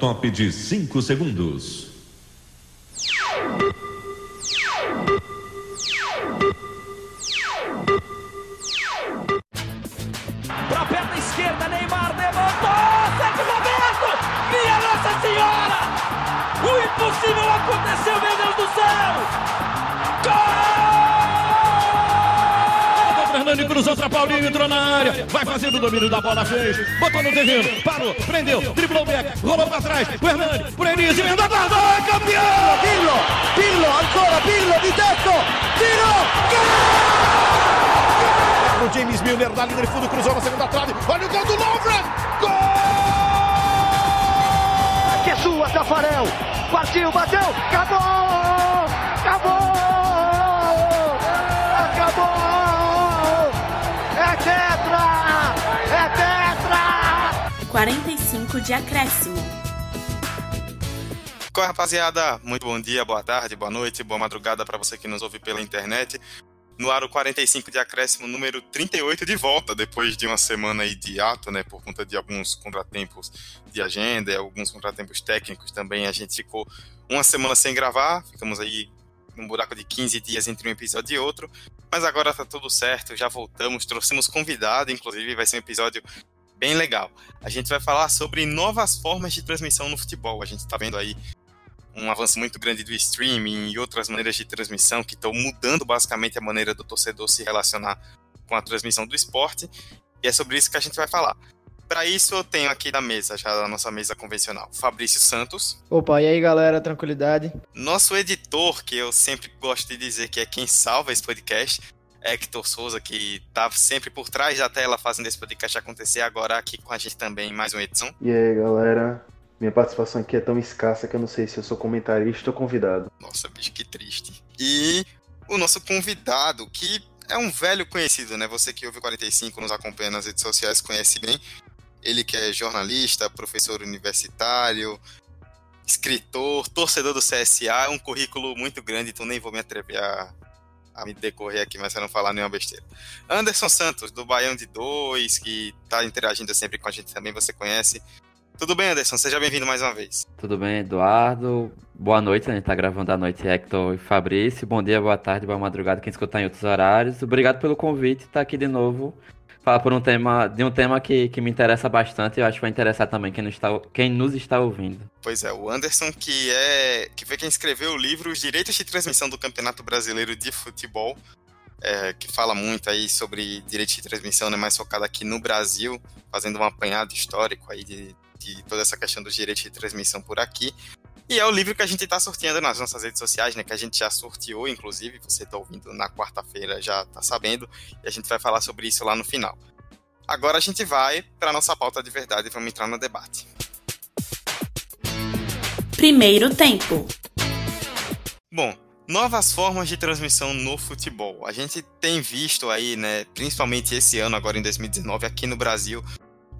Top de 5 segundos. Pra perna esquerda, Neymar levantou! Sérgio Roberto! Minha Nossa Senhora! O impossível aconteceu, meu Deus do céu! Gol! Cruzou pra Paulinho, entrou na área, vai fazendo o domínio da bola, fez, botou no terreno, parou, prendeu, driblou o back, rolou pra trás, o Hernani, por Elise, emendou, guardou, é campeão! Pirlo, Pirlo, ancora Pirlo di tetto, tiro, O James Milner na linha de fundo, cruzou na segunda trave, olha o gol do Lovren, gol! que é sua, Tafarel, partiu, bateu, acabou, 45 de acréscimo. Qual rapaziada? Muito bom dia, boa tarde, boa noite, boa madrugada para você que nos ouve pela internet. No aro 45 de acréscimo número 38 de volta, depois de uma semana aí de ato, né, por conta de alguns contratempos de agenda, alguns contratempos técnicos também, a gente ficou uma semana sem gravar, ficamos aí num buraco de 15 dias entre um episódio e outro, mas agora tá tudo certo, já voltamos, trouxemos convidado, inclusive vai ser um episódio bem legal. A gente vai falar sobre novas formas de transmissão no futebol. A gente tá vendo aí um avanço muito grande do streaming e outras maneiras de transmissão que estão mudando basicamente a maneira do torcedor se relacionar com a transmissão do esporte. E é sobre isso que a gente vai falar. Para isso, eu tenho aqui na mesa, já da nossa mesa convencional, Fabrício Santos. Opa, e aí galera, tranquilidade? Nosso editor, que eu sempre gosto de dizer que é quem salva esse podcast, Hector Souza, que tá sempre por trás da tela fazendo esse podcast acontecer, agora aqui com a gente também, mais uma edição. E aí, galera? Minha participação aqui é tão escassa que eu não sei se eu sou comentarista ou convidado. Nossa, bicho, que triste. E o nosso convidado, que é um velho conhecido, né? Você que ouve o 45, nos acompanha nas redes sociais, conhece bem. Ele que é jornalista, professor universitário, escritor, torcedor do CSA, é um currículo muito grande, então nem vou me atrever a, a me decorrer aqui, mas para não falar nenhuma besteira. Anderson Santos, do Baião de Dois, que tá interagindo sempre com a gente também, você conhece. Tudo bem, Anderson? Seja bem-vindo mais uma vez. Tudo bem, Eduardo? Boa noite, a gente tá gravando à noite, Hector e Fabrício. Bom dia, boa tarde, boa madrugada, quem escutar em outros horários. Obrigado pelo convite, estar tá aqui de novo. Falar por um tema, de um tema que, que me interessa bastante e eu acho que vai interessar também quem nos, está, quem nos está ouvindo. Pois é, o Anderson, que é que foi quem escreveu o livro Os Direitos de Transmissão do Campeonato Brasileiro de Futebol, é, que fala muito aí sobre direitos de transmissão, né, mais focado aqui no Brasil, fazendo um apanhado histórico aí de, de toda essa questão dos direitos de transmissão por aqui. E é o livro que a gente está sorteando nas nossas redes sociais, né? Que a gente já sorteou, inclusive, você está ouvindo na quarta-feira, já está sabendo, e a gente vai falar sobre isso lá no final. Agora a gente vai para nossa pauta de verdade e vamos entrar no debate. Primeiro tempo. Bom, novas formas de transmissão no futebol. A gente tem visto aí, né, principalmente esse ano, agora em 2019, aqui no Brasil,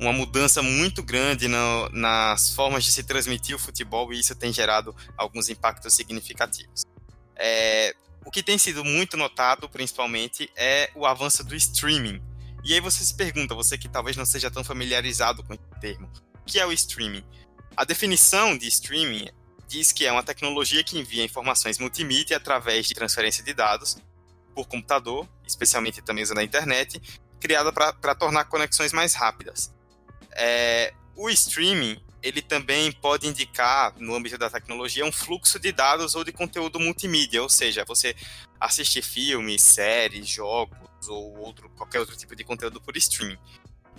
uma mudança muito grande no, nas formas de se transmitir o futebol e isso tem gerado alguns impactos significativos. É, o que tem sido muito notado, principalmente, é o avanço do streaming. E aí você se pergunta, você que talvez não seja tão familiarizado com esse termo, o que é o streaming? A definição de streaming diz que é uma tecnologia que envia informações multimídia através de transferência de dados por computador, especialmente também usando a internet, criada para tornar conexões mais rápidas. É, o streaming ele também pode indicar, no âmbito da tecnologia, um fluxo de dados ou de conteúdo multimídia, ou seja, você assistir filmes, séries, jogos ou outro, qualquer outro tipo de conteúdo por streaming.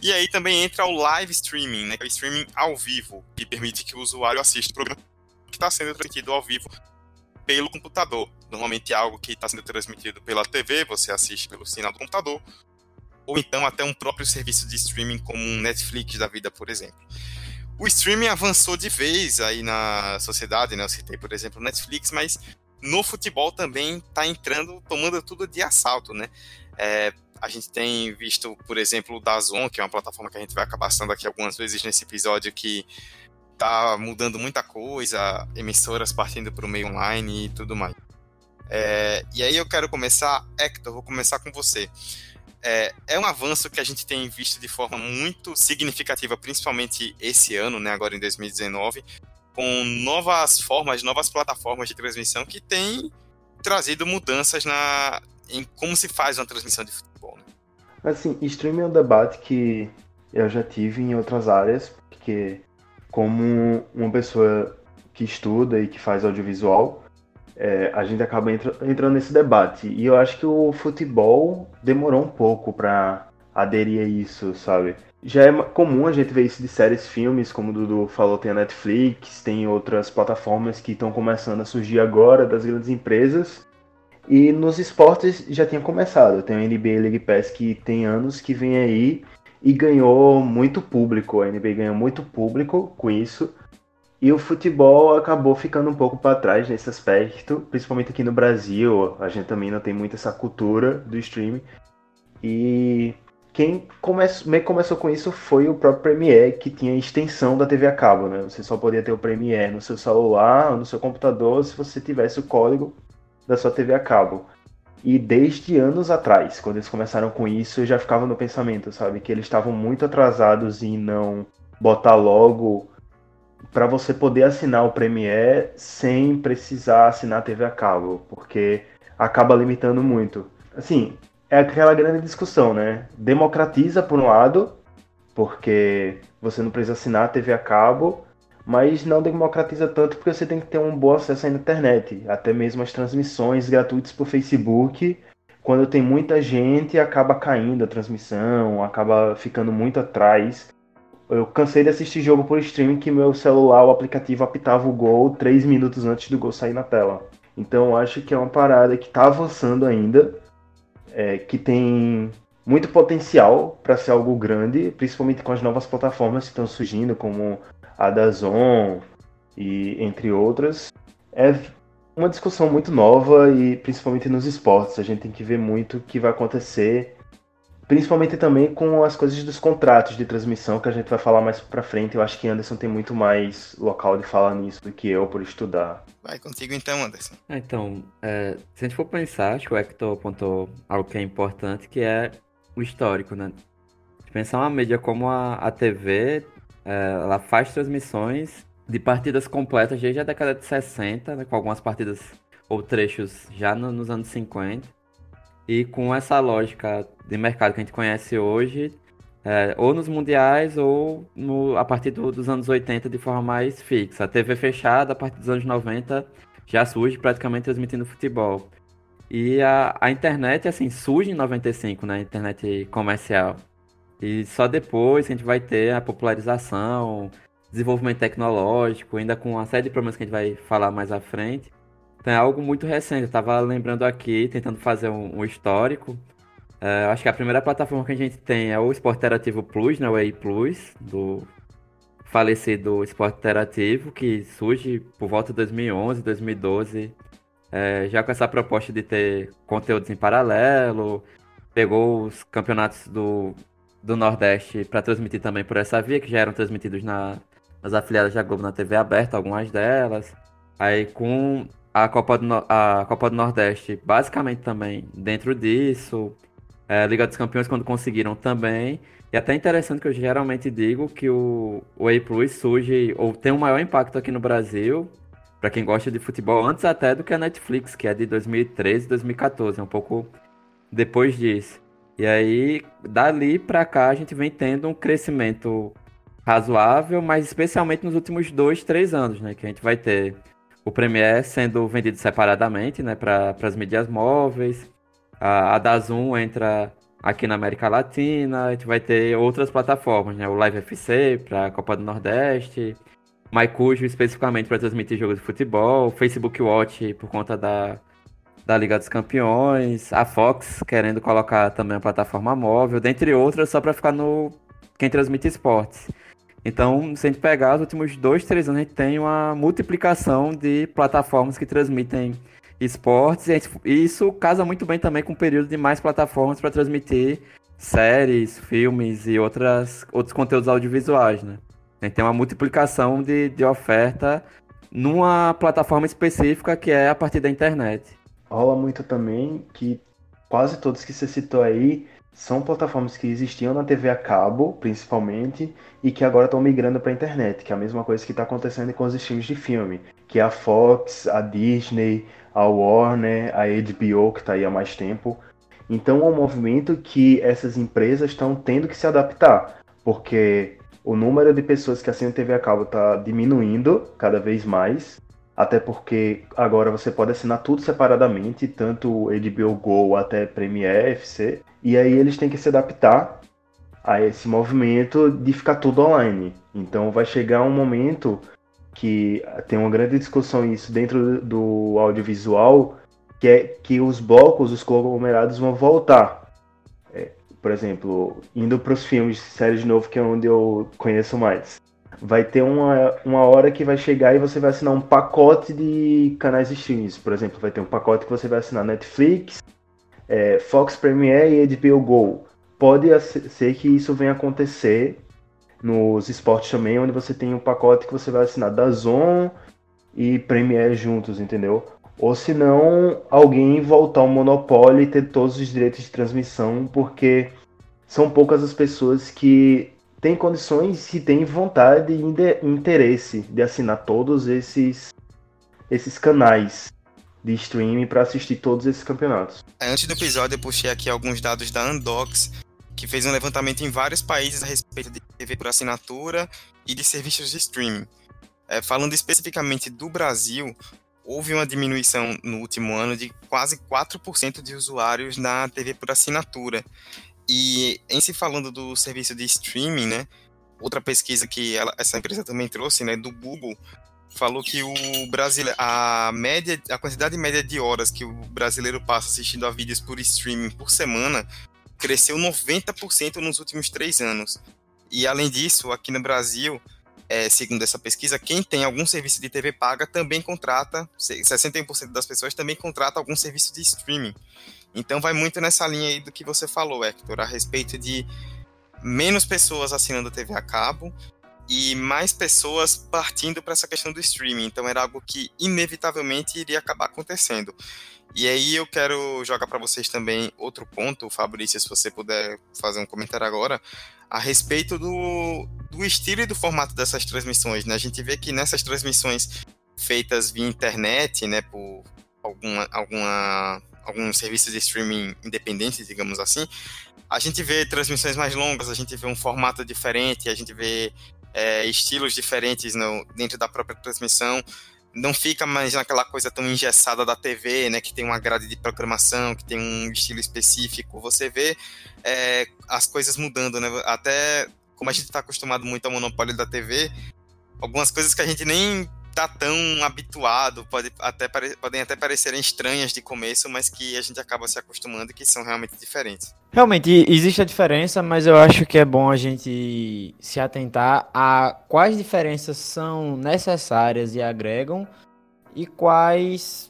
E aí também entra o live streaming, né, é o streaming ao vivo, que permite que o usuário assista o programa que está sendo transmitido ao vivo pelo computador. Normalmente é algo que está sendo transmitido pela TV, você assiste pelo sinal do computador, ou então até um próprio serviço de streaming como um Netflix da vida, por exemplo. O streaming avançou de vez aí na sociedade, né? Eu citei, por exemplo, o Netflix, mas no futebol também está entrando, tomando tudo de assalto, né? É, a gente tem visto, por exemplo, o Dazon, que é uma plataforma que a gente vai acabar passando aqui algumas vezes nesse episódio, que tá mudando muita coisa, emissoras partindo para o meio online e tudo mais. É, e aí eu quero começar, Hector, vou começar com você. É, é, um avanço que a gente tem visto de forma muito significativa, principalmente esse ano, né, agora em 2019, com novas formas, novas plataformas de transmissão que têm trazido mudanças na, em como se faz uma transmissão de futebol. Né? Assim, streaming é um debate que eu já tive em outras áreas, porque como uma pessoa que estuda e que faz audiovisual, é, a gente acaba entra, entrando nesse debate. E eu acho que o futebol demorou um pouco para aderir a isso, sabe? Já é comum a gente ver isso de séries, filmes, como o Dudu falou, tem a Netflix, tem outras plataformas que estão começando a surgir agora das grandes empresas. E nos esportes já tinha começado. Tem o NBA League Pass que tem anos que vem aí e ganhou muito público. A NBA ganhou muito público com isso. E o futebol acabou ficando um pouco para trás nesse aspecto, principalmente aqui no Brasil. A gente também não tem muito essa cultura do streaming. E quem come... começou com isso foi o próprio Premiere, que tinha extensão da TV a cabo, né? Você só podia ter o Premiere no seu celular no seu computador se você tivesse o código da sua TV a cabo. E desde anos atrás, quando eles começaram com isso, eu já ficava no pensamento, sabe? Que eles estavam muito atrasados em não botar logo para você poder assinar o Premiere sem precisar assinar a TV a cabo, porque acaba limitando muito. Assim, é aquela grande discussão, né? Democratiza por um lado, porque você não precisa assinar a TV a cabo, mas não democratiza tanto porque você tem que ter um bom acesso à internet, até mesmo as transmissões gratuitas por Facebook. Quando tem muita gente, acaba caindo a transmissão, acaba ficando muito atrás. Eu cansei de assistir jogo por streaming que meu celular, o aplicativo, apitava o gol três minutos antes do gol sair na tela. Então acho que é uma parada que está avançando ainda, é, que tem muito potencial para ser algo grande, principalmente com as novas plataformas que estão surgindo, como a Dazon e entre outras. É uma discussão muito nova e principalmente nos esportes. A gente tem que ver muito o que vai acontecer, principalmente também com as coisas dos contratos de transmissão que a gente vai falar mais para frente. Eu acho que Anderson tem muito mais local de falar nisso do que eu por estudar. Vai contigo então, Anderson. É, então, é, se a gente for pensar, acho que o Hector apontou algo que é importante, que é o histórico, né? Pensar uma mídia como a, a TV, é, ela faz transmissões de partidas completas desde a década de 60, né, com algumas partidas ou trechos já no, nos anos 50. E com essa lógica de mercado que a gente conhece hoje, é, ou nos mundiais ou no, a partir do, dos anos 80 de forma mais fixa. A TV fechada, a partir dos anos 90, já surge praticamente transmitindo futebol. E a, a internet, assim, surge em 95, né? A internet comercial. E só depois a gente vai ter a popularização, desenvolvimento tecnológico, ainda com uma série de problemas que a gente vai falar mais à frente. É algo muito recente. Eu estava lembrando aqui, tentando fazer um, um histórico. É, acho que a primeira plataforma que a gente tem é o Esporte Interativo Plus, né, o EI Plus, do falecido Esporte Interativo, que surge por volta de 2011, 2012, é, já com essa proposta de ter conteúdos em paralelo, pegou os campeonatos do, do Nordeste para transmitir também por essa via, que já eram transmitidos na, nas afiliadas da Globo na TV aberta, algumas delas. Aí com a Copa do, a Copa do Nordeste, basicamente também dentro disso. É, Liga dos Campeões, quando conseguiram também. E até interessante que eu geralmente digo que o, o A Plus surge, ou tem um maior impacto aqui no Brasil, para quem gosta de futebol, antes até do que a Netflix, que é de 2013 2014, é um pouco depois disso. E aí, dali para cá, a gente vem tendo um crescimento razoável, mas especialmente nos últimos dois, três anos, né? Que a gente vai ter o Premiere sendo vendido separadamente, né? Para as mídias móveis. A, a entra aqui na América Latina. A gente vai ter outras plataformas, né? O Live FC para a Copa do Nordeste. MyCujo especificamente para transmitir jogos de futebol. Facebook Watch por conta da, da Liga dos Campeões. A Fox querendo colocar também a plataforma móvel, dentre outras, só para ficar no quem transmite esportes. Então, se a gente pegar os últimos dois, três anos, a gente tem uma multiplicação de plataformas que transmitem esportes. E, gente, isso casa muito bem também com o período de mais plataformas para transmitir séries, filmes e outras, outros conteúdos audiovisuais, né? A gente tem uma multiplicação de, de oferta numa plataforma específica que é a partir da internet. Rola muito também que quase todos que você citou aí são plataformas que existiam na TV a cabo, principalmente, e que agora estão migrando para a internet, que é a mesma coisa que está acontecendo com os streams de filme, que é a Fox, a Disney, a Warner, a HBO, que está aí há mais tempo. Então é um movimento que essas empresas estão tendo que se adaptar, porque o número de pessoas que assinam TV a cabo está diminuindo cada vez mais, até porque agora você pode assinar tudo separadamente, tanto HBO Go até Premiere FC, e aí eles têm que se adaptar a esse movimento de ficar tudo online. Então vai chegar um momento que tem uma grande discussão isso dentro do audiovisual, que é que os blocos, os conglomerados vão voltar. É, por exemplo, indo para os filmes, séries de novo, que é onde eu conheço mais. Vai ter uma, uma hora que vai chegar e você vai assinar um pacote de canais de streams. Por exemplo, vai ter um pacote que você vai assinar Netflix, é, Fox Premiere e HBO Go. Pode ser que isso venha acontecer nos esportes também, onde você tem um pacote que você vai assinar da Zon e Premiere juntos, entendeu? Ou se não, alguém voltar ao monopólio e ter todos os direitos de transmissão, porque são poucas as pessoas que têm condições e têm vontade e interesse de assinar todos esses, esses canais de streaming para assistir todos esses campeonatos. Antes do episódio, eu puxei aqui alguns dados da Andox, que fez um levantamento em vários países a respeito de TV por assinatura e de serviços de streaming. É, falando especificamente do Brasil, houve uma diminuição no último ano de quase 4% de usuários na TV por assinatura. E em se falando do serviço de streaming, né, outra pesquisa que ela, essa empresa também trouxe, né, do Google, falou que o brasileiro, a média, a quantidade média de horas que o brasileiro passa assistindo a vídeos por streaming por semana cresceu 90% nos últimos três anos. E além disso, aqui no Brasil, é, segundo essa pesquisa, quem tem algum serviço de TV paga também contrata, 61% das pessoas também contrata algum serviço de streaming. Então vai muito nessa linha aí do que você falou, Hector, a respeito de menos pessoas assinando TV a cabo e mais pessoas partindo para essa questão do streaming. Então era algo que inevitavelmente iria acabar acontecendo. E aí eu quero jogar para vocês também outro ponto, Fabrício, se você puder fazer um comentário agora, a respeito do, do estilo e do formato dessas transmissões. Né? A gente vê que nessas transmissões feitas via internet, né, por alguma, alguma, algum serviço de streaming independente, digamos assim, a gente vê transmissões mais longas, a gente vê um formato diferente, a gente vê é, estilos diferentes no, dentro da própria transmissão não fica mais naquela coisa tão engessada da TV, né, que tem uma grade de programação, que tem um estilo específico. Você vê é, as coisas mudando, né? Até como a gente está acostumado muito ao monopólio da TV, algumas coisas que a gente nem tá tão habituado, pode até, podem até parecerem estranhas de começo, mas que a gente acaba se acostumando que são realmente diferentes. Realmente existe a diferença, mas eu acho que é bom a gente se atentar a quais diferenças são necessárias e agregam e quais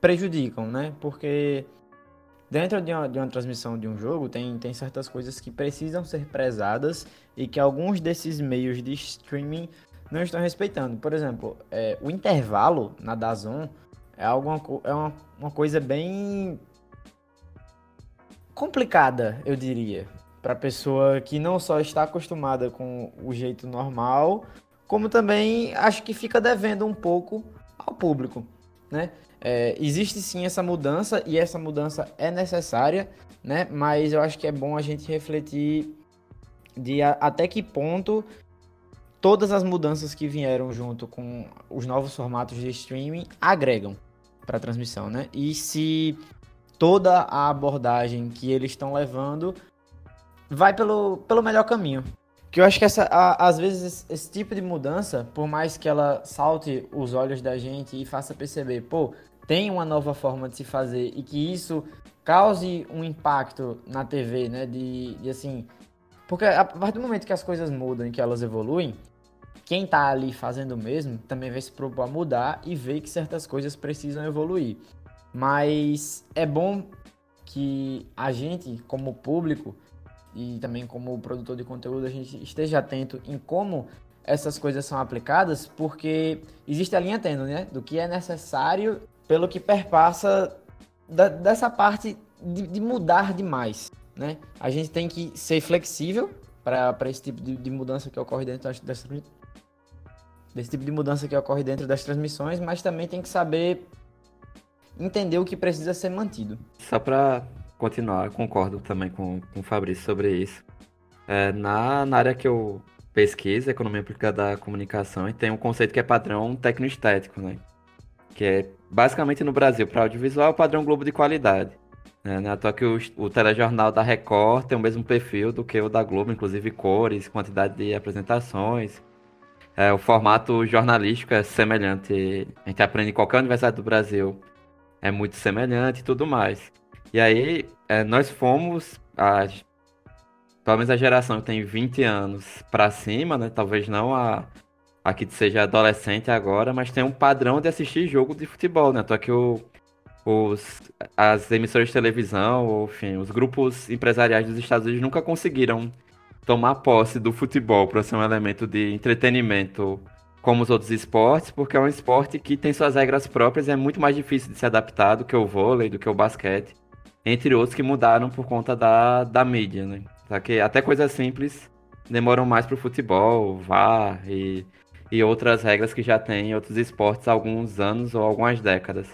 prejudicam, né? Porque dentro de uma, de uma transmissão de um jogo tem, tem certas coisas que precisam ser prezadas e que alguns desses meios de streaming não estão respeitando. Por exemplo, é, o intervalo na Dazon é, alguma, é uma, uma coisa bem complicada, eu diria, para pessoa que não só está acostumada com o jeito normal, como também acho que fica devendo um pouco ao público, né? É, existe sim essa mudança e essa mudança é necessária, né? Mas eu acho que é bom a gente refletir de a, até que ponto todas as mudanças que vieram junto com os novos formatos de streaming agregam para a transmissão, né? E se toda a abordagem que eles estão levando vai pelo, pelo melhor caminho. Que eu acho que essa, a, às vezes esse tipo de mudança, por mais que ela salte os olhos da gente e faça perceber, pô, tem uma nova forma de se fazer e que isso cause um impacto na TV, né? De, de assim. Porque a partir do momento que as coisas mudam e que elas evoluem, quem está ali fazendo mesmo também vai se propor a mudar e ver que certas coisas precisam evoluir. Mas é bom que a gente, como público e também como produtor de conteúdo, a gente esteja atento em como essas coisas são aplicadas, porque existe a linha tênue, né? Do que é necessário pelo que perpassa da, dessa parte de, de, mudar demais. né? A gente tem que ser flexível para esse tipo de, de, mudança que ocorre dentro das, das, desse tipo de mudança que ocorre dentro das transmissões, mas também tem que saber entender o que precisa ser mantido. Só para continuar, concordo também com, com o Fabrício sobre isso. É, na, na área que eu pesquiso, Economia Aplicada da Comunicação, tem um conceito que é padrão tecnoestético, né? Que é basicamente no Brasil, para audiovisual, o padrão Globo de qualidade. É, né? Que o, o telejornal da Record tem o mesmo perfil do que o da Globo, inclusive cores, quantidade de apresentações. É, o formato jornalístico é semelhante. A gente aprende em qualquer universidade do Brasil. É muito semelhante e tudo mais. E aí, é, nós fomos, a, a geração que tem 20 anos para cima, né? Talvez não a, a que seja adolescente agora, mas tem um padrão de assistir jogo de futebol, né? Tô que o, os, as emissoras de televisão, enfim, os grupos empresariais dos Estados Unidos nunca conseguiram tomar posse do futebol para ser um elemento de entretenimento como os outros esportes, porque é um esporte que tem suas regras próprias e é muito mais difícil de se adaptar do que o vôlei, do que o basquete, entre outros que mudaram por conta da, da mídia, né? Que até coisas simples demoram mais para o futebol, VAR e, e outras regras que já tem em outros esportes há alguns anos ou algumas décadas.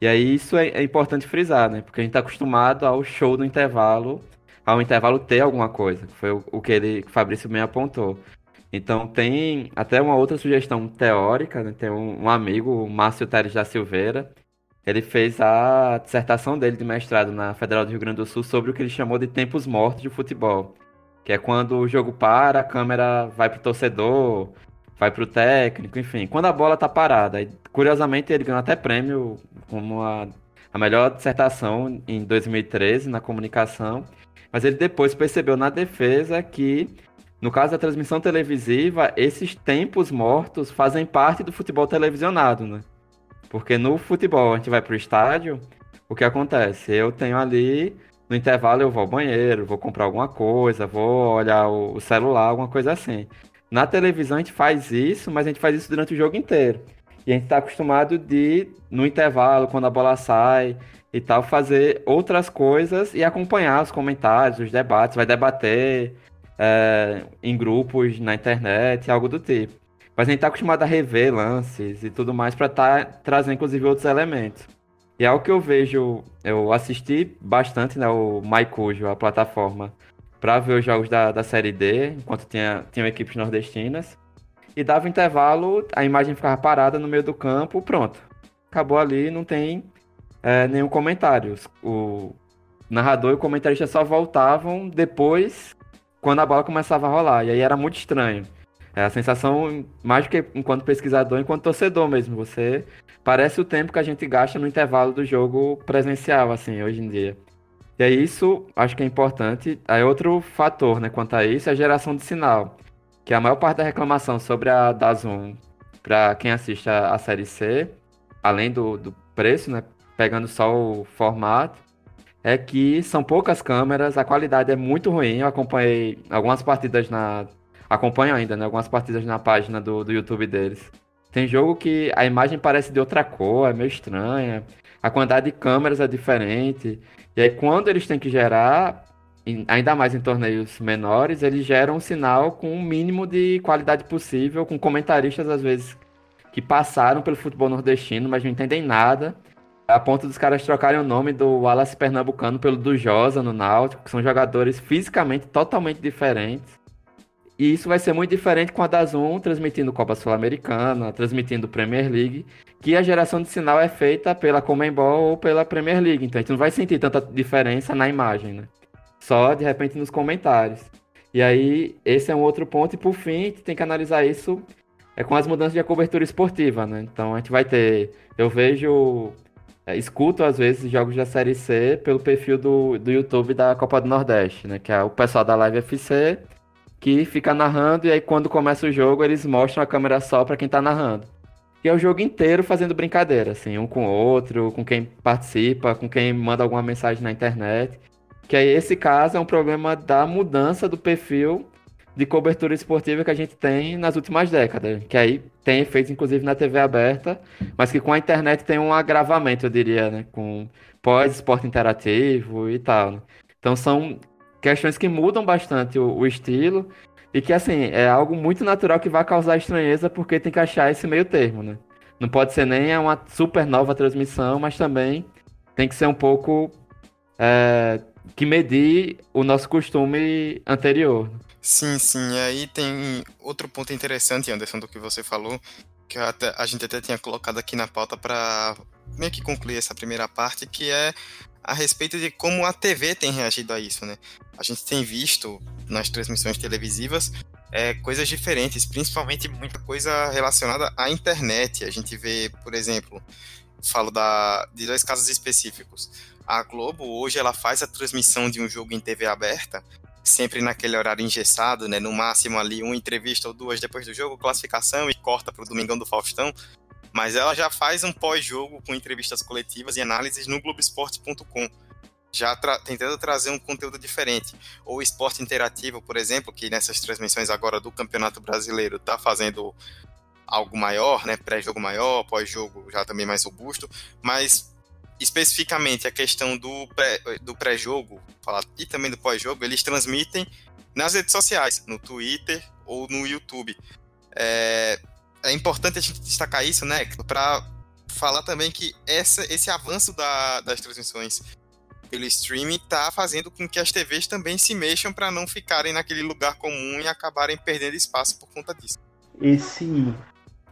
E aí isso é, é importante frisar, né? Porque a gente está acostumado ao show do intervalo, ao intervalo ter alguma coisa. Foi o, o que ele, Fabrício bem apontou. Então tem até uma outra sugestão teórica, né? Tem um, um amigo, o Márcio Teres da Silveira, ele fez a dissertação dele de mestrado na Federal do Rio Grande do Sul sobre o que ele chamou de tempos mortos de futebol. Que é quando o jogo para, a câmera vai pro torcedor, vai pro técnico, enfim. Quando a bola tá parada. E, curiosamente, ele ganhou até prêmio como a, a melhor dissertação em 2013 na comunicação, mas ele depois percebeu na defesa que, no caso da transmissão televisiva, esses tempos mortos fazem parte do futebol televisionado, né? Porque no futebol a gente vai pro estádio, o que acontece? Eu tenho ali, no intervalo eu vou ao banheiro, vou comprar alguma coisa, vou olhar o celular, alguma coisa assim. Na televisão a gente faz isso, mas a gente faz isso durante o jogo inteiro. E a gente está acostumado de, no intervalo, quando a bola sai e tal, fazer outras coisas e acompanhar os comentários, os debates, vai debater é, em grupos na internet, algo do tipo. Mas a gente está acostumado a rever lances e tudo mais para tá trazendo, inclusive, outros elementos. E é o que eu vejo, eu assisti bastante né, o MyCujo, a plataforma, para ver os jogos da, da Série D, enquanto tinha, tinha equipes nordestinas e dava intervalo, a imagem ficava parada no meio do campo, pronto. Acabou ali, não tem é, nenhum comentário. O narrador e o comentarista só voltavam depois, quando a bola começava a rolar. E aí era muito estranho. É a sensação, mais do que enquanto pesquisador, enquanto torcedor mesmo. Você parece o tempo que a gente gasta no intervalo do jogo presencial, assim, hoje em dia. E é isso, acho que é importante. Aí outro fator, né, quanto a isso, é a geração de sinal que a maior parte da reclamação sobre a Dazon para quem assiste a, a, série C, além do, do preço, né, pegando só o formato, é que são poucas câmeras, a qualidade é muito ruim. Eu acompanhei algumas partidas na. Acompanho ainda, né? Algumas partidas na página do, do YouTube deles. Tem jogo que a imagem parece de outra cor, é meio estranha. A quantidade de câmeras é diferente. E aí, quando eles têm que gerar, ainda mais em torneios menores, eles geram um sinal com o mínimo de qualidade possível, com comentaristas às vezes que passaram pelo futebol nordestino, mas não entendem nada, a ponto dos caras trocarem o nome do Wallace Pernambucano pelo do Josa no Náutico, que são jogadores fisicamente totalmente diferentes. E isso vai ser muito diferente com a Dazon transmitindo Copa Sul-Americana, transmitindo Premier League, que a geração de sinal é feita pela Comembol ou pela Premier League. Então a gente não vai sentir tanta diferença na imagem, né? só de repente nos comentários. E aí, esse é um outro ponto, e por fim, a gente tem que analisar isso é com as mudanças de cobertura esportiva, né? Então a gente vai ter. Eu vejo. É, escuto às vezes jogos da Série C pelo perfil do, do YouTube da Copa do Nordeste, né? Que é o pessoal da Live FC que fica narrando e aí quando começa o jogo eles mostram a câmera só para quem tá narrando. E é o jogo inteiro fazendo brincadeira, assim, um com o outro, com quem participa, com quem manda alguma mensagem na internet. Que aí esse caso é um problema da mudança do perfil de cobertura esportiva que a gente tem nas últimas décadas, que aí tem efeitos inclusive na TV aberta, mas que com a internet tem um agravamento, eu diria, né, com pós-esporte interativo e tal. Né? Então são questões que mudam bastante o, o, estilo e que, assim, é algo muito natural que vai causar estranheza porque tem que achar esse meio termo, né? Não pode ser nem uma super nova transmissão, mas também tem que ser um pouco é, que medir o nosso costume anterior. Sim, sim. E aí tem outro ponto interessante, Anderson, do que você falou, que até, a gente até tinha colocado aqui na pauta para meio que concluir essa primeira parte, que é a respeito de como a TV tem reagido a isso, né? A gente tem visto nas transmissões televisivas é, coisas diferentes, principalmente muita coisa relacionada à internet. A gente vê, por exemplo, falo da, de dois casos específicos. A Globo hoje ela faz a transmissão de um jogo em TV aberta sempre naquele horário engessado, né? No máximo ali uma entrevista ou duas depois do jogo, classificação e corta para o Domingão do Faustão. Mas ela já faz um pós-jogo com entrevistas coletivas e análises no Globoesporte.com, já tra tentando trazer um conteúdo diferente. Ou esporte interativo, por exemplo, que nessas transmissões agora do Campeonato Brasileiro está fazendo algo maior, né? Pré-jogo maior, pós-jogo já também mais robusto, mas especificamente a questão do pré-jogo do pré e também do pós-jogo, eles transmitem nas redes sociais, no Twitter ou no YouTube. É, é importante a gente destacar isso, né, para falar também que essa, esse avanço da, das transmissões pelo streaming está fazendo com que as TVs também se mexam para não ficarem naquele lugar comum e acabarem perdendo espaço por conta disso. Esse,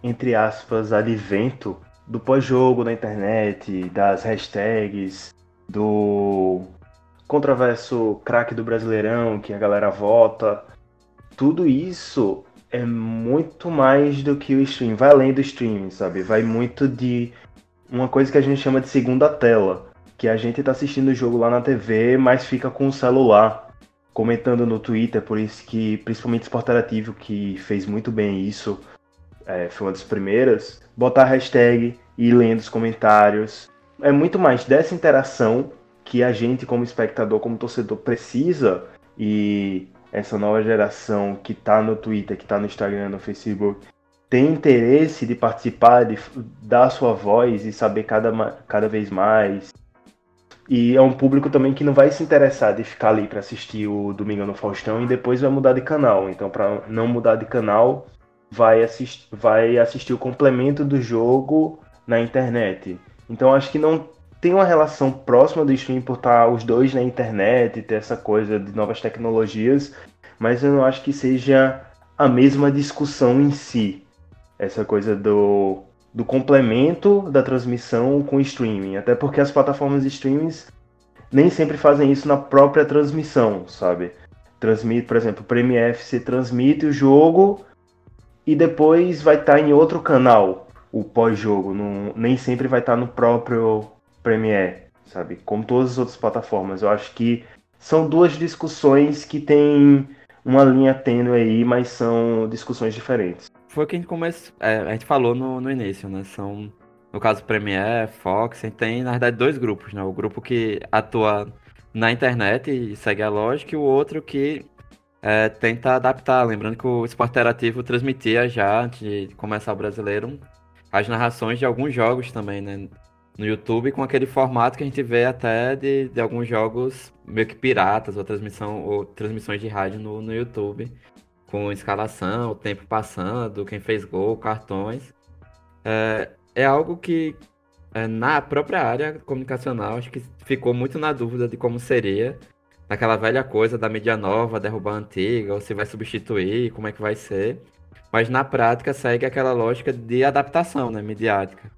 entre aspas, advento do pós-jogo na internet, das hashtags, do controverso craque do Brasileirão, que a galera vota. Tudo isso é muito mais do que o stream, vai além do stream, sabe? Vai muito de uma coisa que a gente chama de segunda tela, que a gente tá assistindo o jogo lá na TV, mas fica com o celular comentando no Twitter, por isso que principalmente Sport Interativo que fez muito bem isso, é, foi uma das primeiras, botar hashtag e lendo os comentários. É muito mais dessa interação que a gente, como espectador, como torcedor, precisa e essa nova geração que está no Twitter, que está no Instagram, no Facebook, tem interesse de participar, de dar sua voz e saber cada, cada vez mais. E é um público também que não vai se interessar de ficar ali para assistir o Domingão no Faustão e depois vai mudar de canal. Então, para não mudar de canal, vai, assist, vai assistir o complemento do jogo na internet. Então acho que não tem uma relação próxima do streaming por estar os dois na internet, ter essa coisa de novas tecnologias, mas eu não acho que seja a mesma discussão em si. Essa coisa do, do complemento da transmissão com o streaming. Até porque as plataformas de streaming nem sempre fazem isso na própria transmissão, sabe? Transmite, por exemplo, o Premiere FC transmite o jogo e depois vai estar tá em outro canal o pós-jogo. Nem sempre vai estar tá no próprio Premiere, sabe? Como todas as outras plataformas. Eu acho que são duas discussões que têm uma linha tênue aí, mas são discussões diferentes. Foi o que a gente começou, é, a gente falou no, no início, né? São, no caso Premiere, Fox, a gente tem, na verdade, dois grupos, né? O grupo que atua na internet e segue a lógica, e o outro que é, tenta adaptar. Lembrando que o Esporte Interativo transmitia já, antes de começar o brasileiro, as narrações de alguns jogos também, né? No YouTube, com aquele formato que a gente vê até de, de alguns jogos meio que piratas, ou, transmissão, ou transmissões de rádio no, no YouTube, com escalação, o tempo passando, quem fez gol, cartões. É, é algo que, é, na própria área comunicacional, acho que ficou muito na dúvida de como seria naquela velha coisa da mídia nova derrubar a antiga, ou se vai substituir, como é que vai ser. Mas na prática segue aquela lógica de adaptação, né, midiática.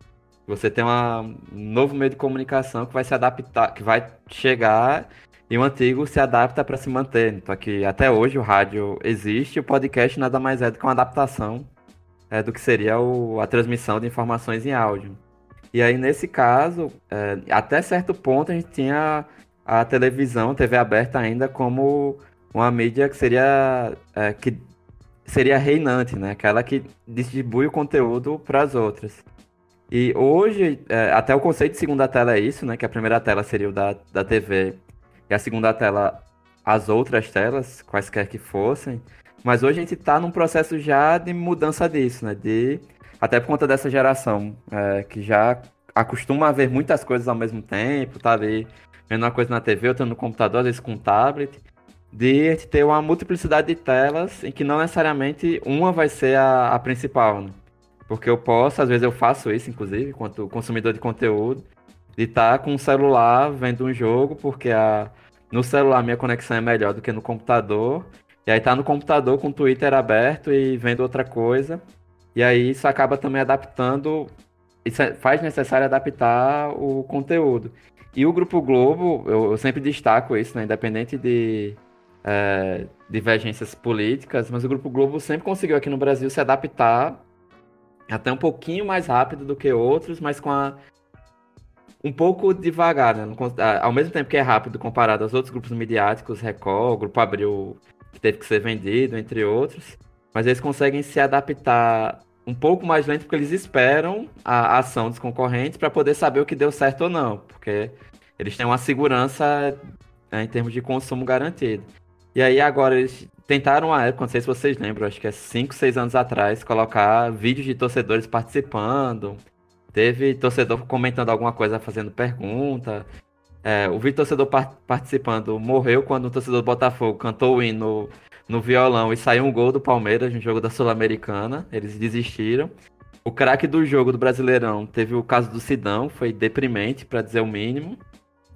Você tem uma, um novo meio de comunicação que vai se adaptar, que vai chegar e o antigo se adapta para se manter. Então aqui até hoje o rádio existe, o podcast nada mais é do que uma adaptação é, do que seria o, a transmissão de informações em áudio. E aí nesse caso, é, até certo ponto a gente tinha a televisão, TV aberta ainda como uma mídia que seria é, que seria reinante, né? Aquela que distribui o conteúdo para as outras. E hoje, é, até o conceito de segunda tela é isso, né? Que a primeira tela seria o da, da TV e a segunda tela as outras telas, quaisquer que fossem. Mas hoje a gente está num processo já de mudança disso, né? De, até por conta dessa geração, é, que já acostuma a ver muitas coisas ao mesmo tempo, tá ali vendo uma coisa na TV, outra no computador, às vezes com tablet. De ter uma multiplicidade de telas em que não necessariamente uma vai ser a, a principal, né? Porque eu posso, às vezes eu faço isso, inclusive, enquanto consumidor de conteúdo, de estar tá com o celular vendo um jogo, porque a, no celular minha conexão é melhor do que no computador. E aí tá no computador com o Twitter aberto e vendo outra coisa. E aí isso acaba também adaptando, isso é, faz necessário adaptar o conteúdo. E o Grupo Globo, eu, eu sempre destaco isso, né? Independente de é, divergências políticas, mas o Grupo Globo sempre conseguiu aqui no Brasil se adaptar até um pouquinho mais rápido do que outros, mas com a um pouco devagar, né? Ao mesmo tempo que é rápido comparado aos outros grupos midiáticos, Record, o Grupo Abril, que teve que ser vendido, entre outros. Mas eles conseguem se adaptar um pouco mais lento porque eles esperam a ação dos concorrentes para poder saber o que deu certo ou não, porque eles têm uma segurança né, em termos de consumo garantido. E aí agora eles tentaram uma época, não sei se vocês lembram, acho que é 5, 6 anos atrás, colocar vídeos de torcedores participando. Teve torcedor comentando alguma coisa, fazendo pergunta. É, o vídeo torcedor par participando morreu quando o torcedor do Botafogo cantou o hino no violão e saiu um gol do Palmeiras no jogo da Sul-Americana. Eles desistiram. O craque do jogo do Brasileirão teve o caso do Sidão, foi deprimente, para dizer o mínimo.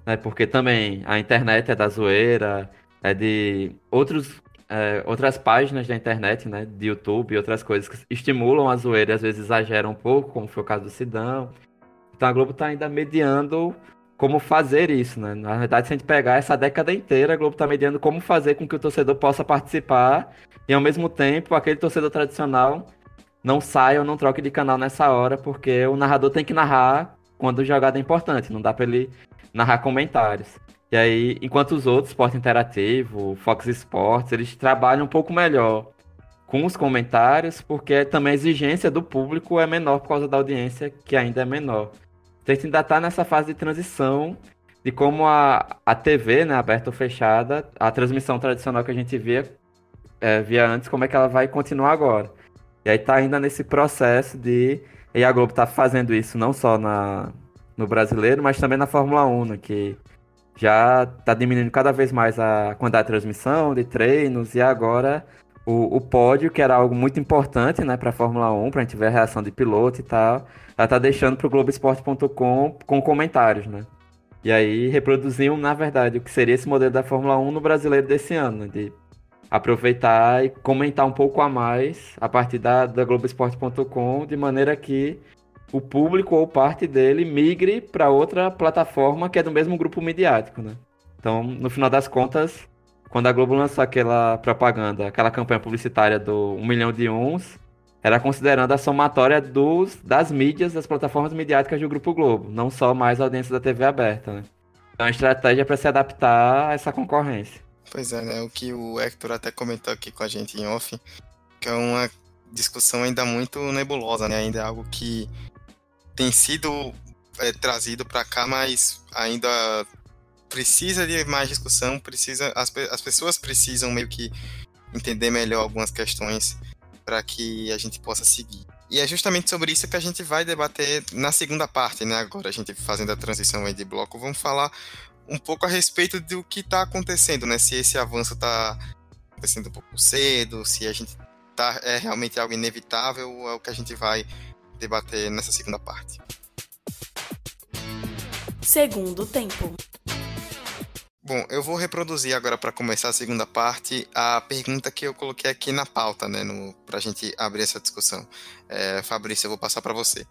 Né, porque também a internet é da zoeira, é de outros, é, outras páginas da internet, né, de YouTube e outras coisas que estimulam a zoeira e às vezes exageram um pouco, como foi o caso do Sidão. Então a Globo está ainda mediando como fazer isso, né? Na verdade, se a gente pegar essa década inteira, a Globo está mediando como fazer com que o torcedor possa participar e ao mesmo tempo aquele torcedor tradicional não saia ou não troque de canal nessa hora, porque o narrador tem que narrar quando a jogada é importante, não dá para ele narrar comentários. E aí, enquanto os outros, Esporte Interativo, Fox Sports, eles trabalham um pouco melhor com os comentários, porque também a exigência do público é menor por causa da audiência, que ainda é menor. Então a gente ainda está nessa fase de transição de como a, a TV, né, aberta ou fechada, a transmissão tradicional que a gente via, é, via antes, como é que ela vai continuar agora. E aí tá ainda nesse processo de. E a Globo tá fazendo isso não só na, no brasileiro, mas também na Fórmula 1, né, que já está diminuindo cada vez mais a quantidade de transmissão, de treinos, e agora o, o pódio, que era algo muito importante né, para a Fórmula 1, para a gente ver a reação de piloto e tal, ela está deixando para o Globoesporte.com com comentários, né? E aí reproduziam, na verdade, o que seria esse modelo da Fórmula 1 no brasileiro desse ano, de aproveitar e comentar um pouco a mais a partir da, da Globoesporte.com, de maneira que o público ou parte dele migre para outra plataforma que é do mesmo grupo midiático, né? Então, no final das contas, quando a Globo lançou aquela propaganda, aquela campanha publicitária do 1 milhão de uns, era considerando a somatória dos, das mídias, das plataformas midiáticas do Grupo Globo, não só mais a audiência da TV aberta, né? Então, a estratégia é para se adaptar a essa concorrência. Pois é, né? O que o Hector até comentou aqui com a gente em off, que é uma discussão ainda muito nebulosa, né? Ainda é algo que tem sido é, trazido para cá, mas ainda precisa de mais discussão, precisa as, as pessoas precisam meio que entender melhor algumas questões para que a gente possa seguir. E é justamente sobre isso que a gente vai debater na segunda parte, né? Agora a gente fazendo a transição aí de bloco, vamos falar um pouco a respeito do que está acontecendo, né? Se esse avanço está acontecendo um pouco cedo, se a gente tá é realmente algo inevitável, é o que a gente vai debater nessa segunda parte. Segundo tempo. Bom, eu vou reproduzir agora para começar a segunda parte a pergunta que eu coloquei aqui na pauta, né, para a gente abrir essa discussão. É, Fabrício, eu vou passar para você.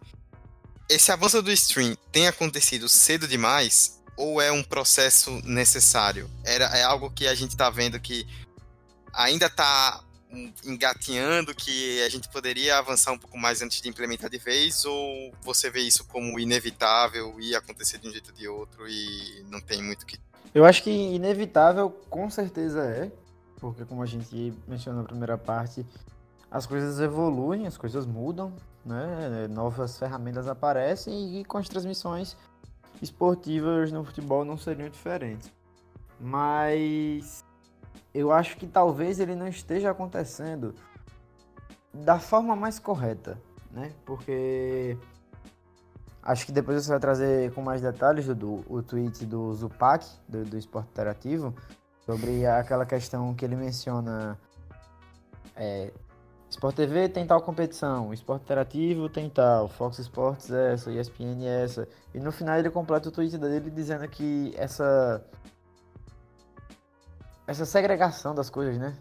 Esse avanço do stream tem acontecido cedo demais ou é um processo necessário? Era, é algo que a gente está vendo que ainda está engatinhando que a gente poderia avançar um pouco mais antes de implementar de vez? Ou você vê isso como inevitável e acontecer de um jeito ou de outro e não tem muito que eu acho que inevitável com certeza é porque como a gente mencionou na primeira parte as coisas evoluem as coisas mudam né? Novas ferramentas aparecem e com as transmissões esportivas no futebol não seriam diferentes. Mas eu acho que talvez ele não esteja acontecendo da forma mais correta, né? Porque acho que depois você vai trazer com mais detalhes o tweet do Zupac, do, do Esporte Interativo, Sobre aquela questão que ele menciona. É, Sport TV tem tal competição, Sport Interativo tem tal, Fox Sports essa, ESPN essa. E no final ele completa o tweet dele dizendo que essa. Essa segregação das coisas, né?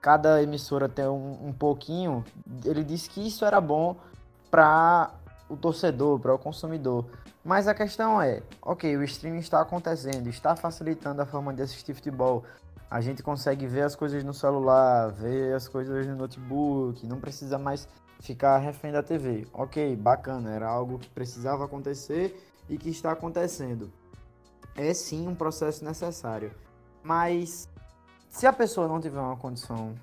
Cada emissora tem um, um pouquinho. Ele disse que isso era bom para o torcedor, para o consumidor. Mas a questão é, ok, o streaming está acontecendo, está facilitando a forma de assistir futebol. A gente consegue ver as coisas no celular, ver as coisas no notebook, não precisa mais ficar refém da TV. Ok, bacana, era algo que precisava acontecer e que está acontecendo. É sim um processo necessário. Mas se a pessoa não tiver uma condição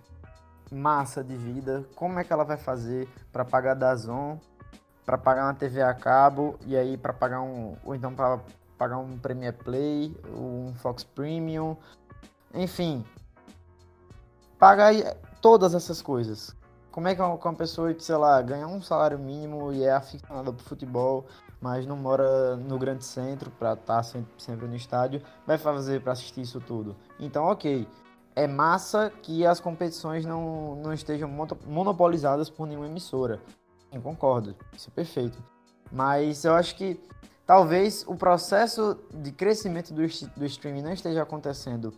massa de vida, como é que ela vai fazer para pagar Dazon para pagar uma TV a cabo e aí para pagar um ou então para pagar um Premiere Play, um Fox Premium, enfim, paga todas essas coisas. Como é que uma pessoa, sei lá, ganha um salário mínimo e é aficionada por futebol, mas não mora no grande centro para estar tá sempre, sempre no estádio, vai fazer para assistir isso tudo? Então, ok, é massa que as competições não, não estejam monopolizadas por nenhuma emissora. Eu concordo, isso é perfeito. Mas eu acho que talvez o processo de crescimento do, do streaming não esteja acontecendo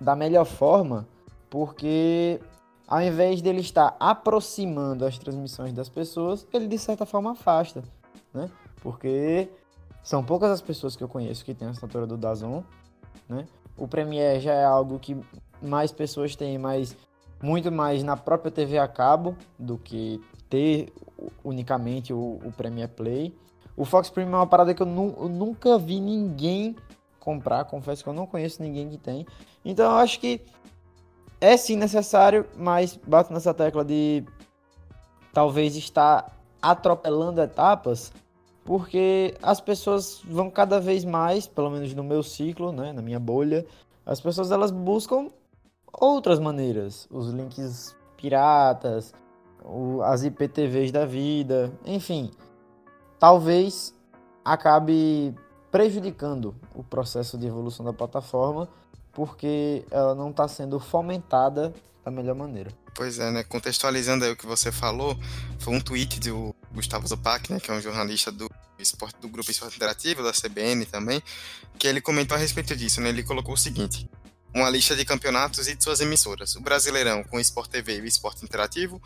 da melhor forma, porque ao invés dele estar aproximando as transmissões das pessoas, ele de certa forma afasta, né? Porque são poucas as pessoas que eu conheço que têm a assinatura do Dazon, né? O Premiere já é algo que mais pessoas têm, mas muito mais na própria TV a cabo do que ter unicamente o, o Premiere Play. O Fox Premium é uma parada que eu, nu eu, nunca vi ninguém comprar, confesso que eu não conheço ninguém que tem. Então eu acho que é sim necessário, mas bato nessa tecla de talvez estar atropelando etapas, porque as pessoas vão cada vez mais, pelo menos no meu ciclo, né, na minha bolha, as pessoas elas buscam outras maneiras, os links piratas, as IPTVs da vida, enfim, talvez acabe prejudicando o processo de evolução da plataforma porque ela não está sendo fomentada da melhor maneira. Pois é, né? Contextualizando aí o que você falou, foi um tweet do Gustavo Zupac, né, que é um jornalista do esporte, do grupo Esporte Interativo, da CBN também, que ele comentou a respeito disso, né? Ele colocou o seguinte: uma lista de campeonatos e de suas emissoras. O Brasileirão com Sport TV e Esporte Interativo,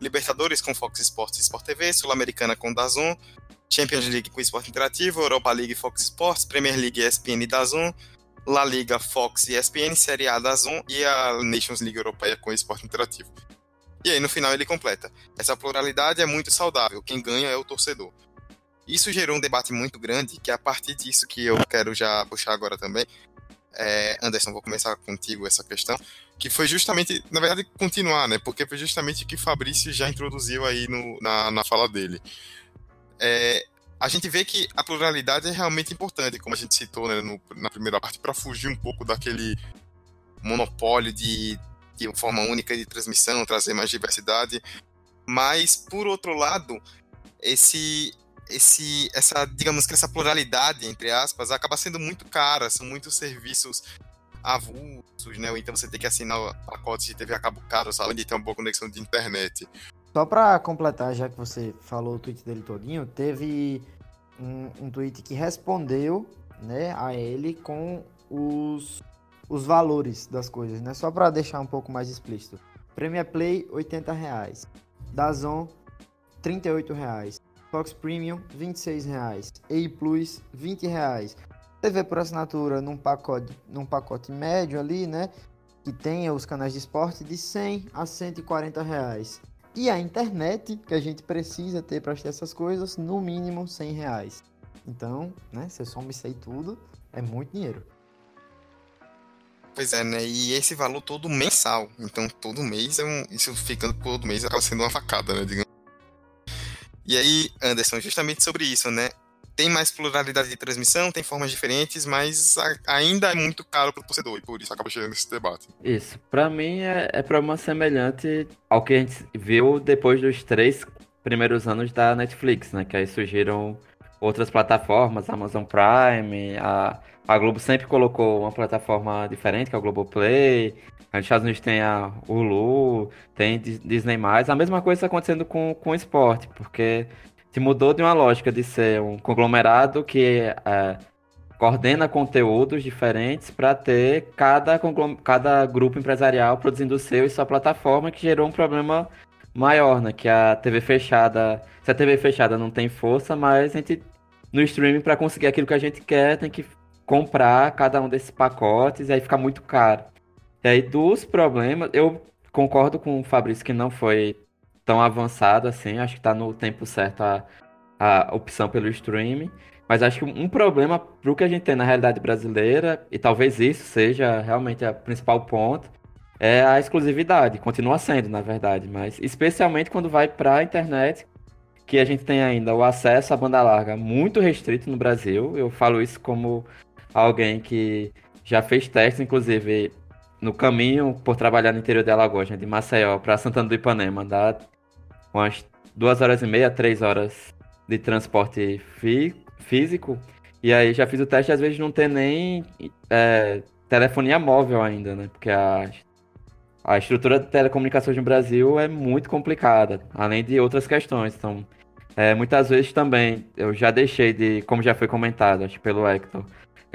Libertadores com Fox Sports e Sport TV, Sul-Americana com Dazon, Champions League com Sport Interativo, Europa League Fox Sports, Premier League ESPN e Dazon, La Liga Fox e ESPN, Série A Dazon e a Nations League Europeia com Sport Interativo. E aí no final ele completa: essa pluralidade é muito saudável, quem ganha é o torcedor. Isso gerou um debate muito grande, que é a partir disso que eu quero já puxar agora também, é, Anderson, vou começar contigo essa questão, que foi justamente, na verdade, continuar, né? Porque foi justamente o que Fabrício já introduziu aí no, na, na fala dele. É, a gente vê que a pluralidade é realmente importante, como a gente citou né, no, na primeira parte, para fugir um pouco daquele monopólio de, de forma única de transmissão, trazer mais diversidade. Mas, por outro lado, esse esse, essa, digamos que essa pluralidade, entre aspas, acaba sendo muito cara, são muitos serviços avulsos, né? Ou então você tem que assinar pacotes de TV a cabo caros, além de ter uma boa conexão de internet. Só para completar, já que você falou o tweet dele todinho, teve um, um tweet que respondeu, né, a ele com os, os valores das coisas, né? Só para deixar um pouco mais explícito. Premier Play, 80 reais. Dazon, 38 reais. Fox Premium, R$ 26,00. A Plus, R$ 20,00. TV por assinatura num pacote, num pacote médio ali, né? Que tenha os canais de esporte de 100 a 140 reais. E a internet que a gente precisa ter para ter essas coisas, no mínimo 100 reais. Então, né? Você soma isso aí tudo, é muito dinheiro. Pois é, né? E esse valor todo mensal. Então, todo mês é um. Isso ficando todo mês acaba sendo uma facada, né? Digamos. E aí, Anderson, justamente sobre isso, né? Tem mais pluralidade de transmissão, tem formas diferentes, mas ainda é muito caro para o torcedor, e por isso acaba chegando esse debate. Isso. Para mim é, é problema semelhante ao que a gente viu depois dos três primeiros anos da Netflix, né? Que aí surgiram outras plataformas, Amazon Prime, a, a Globo sempre colocou uma plataforma diferente, que é o Globoplay. A Estados Unidos tem a Hulu, tem Disney+. A mesma coisa está acontecendo com, com o esporte, porque se mudou de uma lógica de ser um conglomerado que é, coordena conteúdos diferentes para ter cada, cada grupo empresarial produzindo o seu e sua plataforma, que gerou um problema maior, né? Que a TV fechada. Se a TV fechada não tem força, mas a gente, no streaming, para conseguir aquilo que a gente quer, tem que comprar cada um desses pacotes e aí fica muito caro. E aí, dos problemas, eu concordo com o Fabrício que não foi tão avançado assim, acho que está no tempo certo a, a opção pelo streaming. Mas acho que um problema para o que a gente tem na realidade brasileira, e talvez isso seja realmente o principal ponto, é a exclusividade. Continua sendo, na verdade, mas especialmente quando vai para a internet, que a gente tem ainda o acesso à banda larga muito restrito no Brasil. Eu falo isso como alguém que já fez testes, inclusive no caminho por trabalhar no interior de Alagoas, né, de Maceió para Santana do Ipanema, dá umas duas horas e meia, três horas de transporte fí físico. E aí já fiz o teste, às vezes não tem nem é, telefonia móvel ainda, né? Porque a a estrutura de telecomunicações no Brasil é muito complicada, além de outras questões. Então, é, muitas vezes também eu já deixei de, como já foi comentado acho, pelo Hector,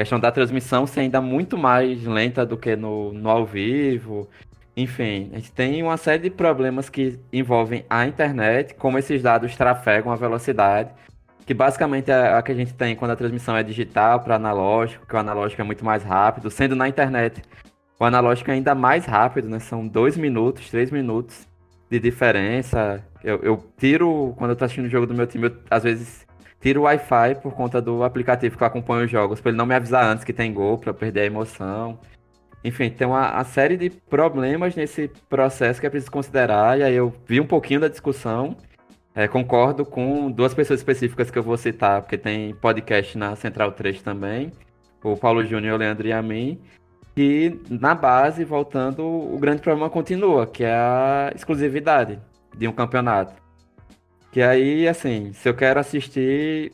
questão da transmissão ser ainda muito mais lenta do que no, no ao vivo. Enfim, a gente tem uma série de problemas que envolvem a internet, como esses dados trafegam a velocidade, que basicamente é a que a gente tem quando a transmissão é digital para analógico, que o analógico é muito mais rápido, sendo na internet o analógico é ainda mais rápido, né? São dois minutos, três minutos de diferença. Eu, eu tiro, quando eu tô assistindo o jogo do meu time, eu, às vezes tiro o Wi-Fi por conta do aplicativo que eu acompanho os jogos, para ele não me avisar antes que tem gol, para perder a emoção. Enfim, tem uma, uma, série de problemas nesse processo que é preciso considerar. E aí eu vi um pouquinho da discussão. É, concordo com duas pessoas específicas que eu vou citar, porque tem podcast na Central 3 também. O Paulo Júnior, o Leandro e a mim. E na base, voltando, o grande problema continua, que é a exclusividade de um campeonato. Que aí, assim, se eu quero assistir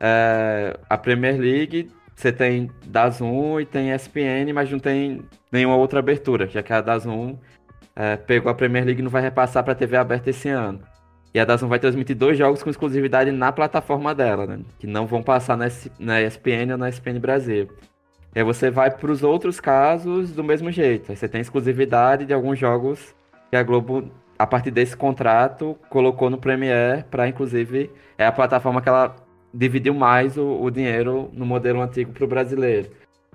é, a Premier League, você tem Dazn e tem ESPN, mas não tem nenhuma outra abertura, já que a Dazn é, pegou a Premier League e não vai repassar para TV aberta esse ano. E a Dazn vai transmitir dois jogos com exclusividade na plataforma dela, né? Que não vão passar na, na ESPN ou na ESPN Brasil. E aí você vai para os outros casos do mesmo jeito. Aí você tem exclusividade de alguns jogos que a Globo, a partir desse contrato, colocou no Premiere para, inclusive, é a plataforma que ela dividiu mais o, o dinheiro no modelo antigo para o brasileiro.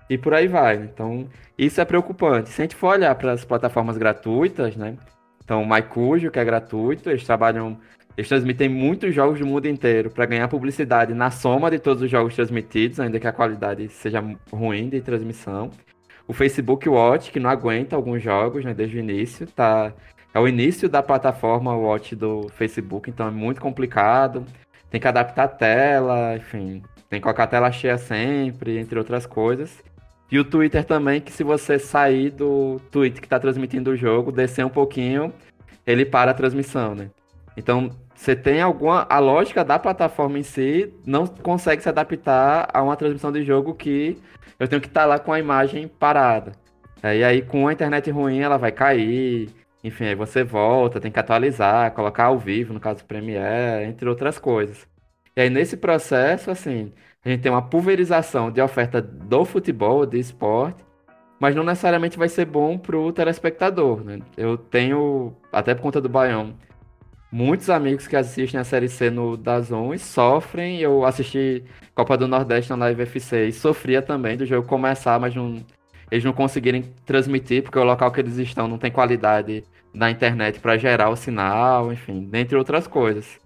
E por aí vai. Então, isso é preocupante. Se a gente for olhar para as plataformas gratuitas, né? Então, o MyCujo, que é gratuito, eles trabalham eles transmitem muitos jogos do mundo inteiro para ganhar publicidade na soma de todos os jogos transmitidos, ainda que a qualidade seja ruim de transmissão. O Facebook Watch, que não aguenta alguns jogos né, desde o início, tá, é o início da plataforma Watch do Facebook, então é muito complicado. Tem que adaptar a tela, enfim, tem que colocar a tela cheia sempre, entre outras coisas. E o Twitter também, que se você sair do tweet que está transmitindo o jogo, descer um pouquinho, ele para a transmissão, né? Então, você tem alguma. A lógica da plataforma em si não consegue se adaptar a uma transmissão de jogo que eu tenho que estar tá lá com a imagem parada. É, e aí, com a internet ruim, ela vai cair. Enfim, aí você volta, tem que atualizar, colocar ao vivo, no caso do Premiere, entre outras coisas. E aí, nesse processo, assim, a gente tem uma pulverização de oferta do futebol, de esporte, mas não necessariamente vai ser bom para o telespectador, né? Eu tenho, até por conta do Baião, muitos amigos que assistem a Série C no Dazon e sofrem. Eu assisti Copa do Nordeste na Live FC e sofria também do jogo começar, mas não, eles não conseguirem transmitir porque o local que eles estão não tem qualidade na internet para gerar o sinal, enfim, dentre outras coisas.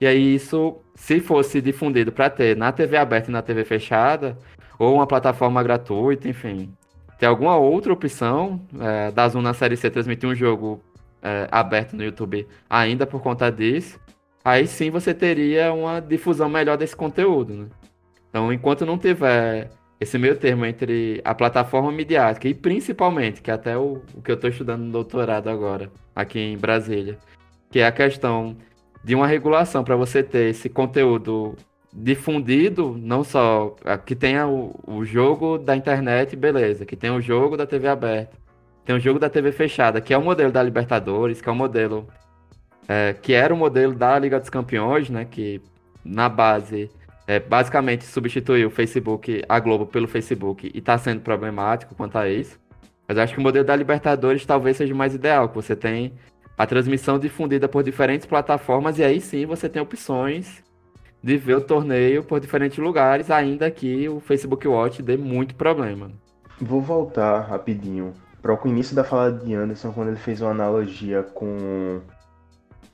E aí isso, se fosse difundido para ter na TV aberta e na TV fechada, ou uma plataforma gratuita, enfim, ter alguma outra opção é, da Zona Série C transmitir um jogo é, aberto no YouTube ainda por conta disso, aí sim você teria uma difusão melhor desse conteúdo. Né? Então, enquanto não tiver esse meio termo entre a plataforma midiática e principalmente, que é até o, o que eu estou estudando no doutorado agora, aqui em Brasília, que é a questão de uma regulação para você ter esse conteúdo difundido, não só que tenha o, o jogo da internet, beleza, que tenha o jogo da TV aberta, tem o jogo da TV fechada, que é o modelo da Libertadores, que é o modelo é, que era o modelo da Liga dos Campeões, né, que na base é, basicamente substituiu o Facebook, a Globo pelo Facebook e está sendo problemático quanto a isso. Mas acho que o modelo da Libertadores talvez seja mais ideal, que você tem a transmissão difundida por diferentes plataformas e aí sim você tem opções de ver o torneio por diferentes lugares, ainda que o Facebook Watch dê muito problema. Vou voltar rapidinho para o início da fala de Anderson, quando ele fez uma analogia com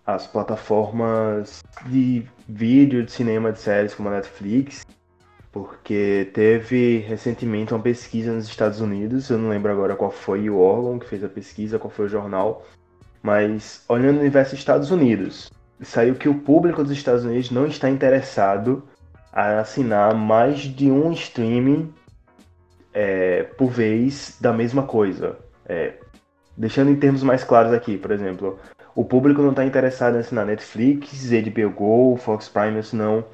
as plataformas de vídeo, de cinema, de séries como a Netflix, porque teve recentemente uma pesquisa nos Estados Unidos, eu não lembro agora qual foi o órgão que fez a pesquisa, qual foi o jornal, mas olhando o universo dos Estados Unidos, saiu que o público dos Estados Unidos não está interessado a assinar mais de um streaming é, por vez da mesma coisa. É, deixando em termos mais claros aqui, por exemplo, o público não está interessado em assinar Netflix, HBO Go, Fox Prime, não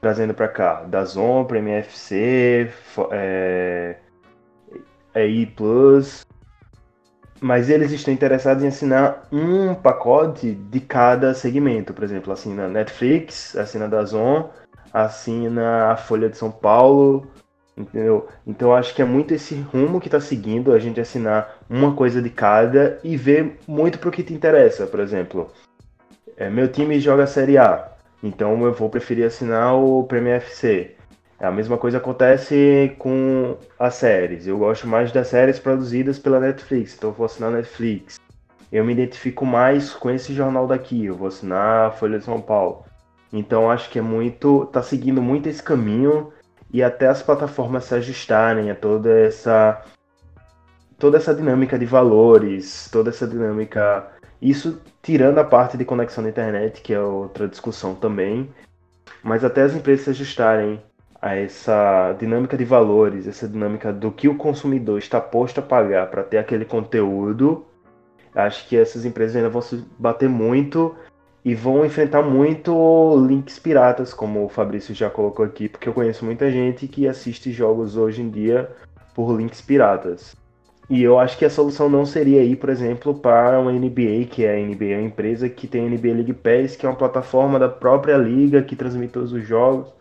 trazendo para cá, Dazon, Premier FC, é, EI Plus, mas eles estão interessados em assinar um pacote de cada segmento. Por exemplo, assina Netflix, assina Dazon, assina a Folha de São Paulo, entendeu? Então acho que é muito esse rumo que está seguindo, a gente assinar uma coisa de cada e ver muito para o que te interessa. Por exemplo, é, meu time joga Série A, então eu vou preferir assinar o Premier FC. A mesma coisa acontece com as séries. Eu gosto mais das séries produzidas pela Netflix, então eu vou assinar Netflix. Eu me identifico mais com esse jornal daqui, eu vou assinar a Folha de São Paulo. Então acho que é muito. tá seguindo muito esse caminho e até as plataformas se ajustarem a toda essa. toda essa dinâmica de valores, toda essa dinâmica. Isso tirando a parte de conexão na internet, que é outra discussão também. Mas até as empresas se ajustarem a essa dinâmica de valores, essa dinâmica do que o consumidor está posto a pagar para ter aquele conteúdo, acho que essas empresas ainda vão se bater muito e vão enfrentar muito links piratas, como o Fabrício já colocou aqui, porque eu conheço muita gente que assiste jogos hoje em dia por links piratas. E eu acho que a solução não seria ir, por exemplo, para uma NBA, que é a NBA uma empresa que tem a NBA League Pass, que é uma plataforma da própria liga que transmite todos os jogos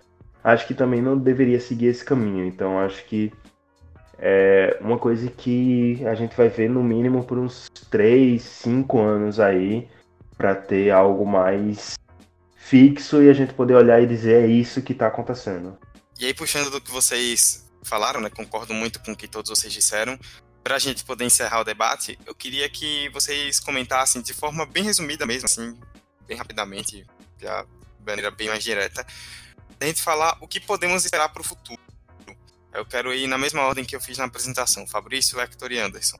acho que também não deveria seguir esse caminho. Então acho que é uma coisa que a gente vai ver no mínimo por uns 3, 5 anos aí para ter algo mais fixo e a gente poder olhar e dizer é isso que está acontecendo. E aí puxando do que vocês falaram, né, concordo muito com o que todos vocês disseram. Para a gente poder encerrar o debate, eu queria que vocês comentassem de forma bem resumida mesmo, assim, bem rapidamente, já de maneira bem mais direta, da gente falar o que podemos esperar para o futuro. Eu quero ir na mesma ordem que eu fiz na apresentação, Fabrício, Hector e Anderson.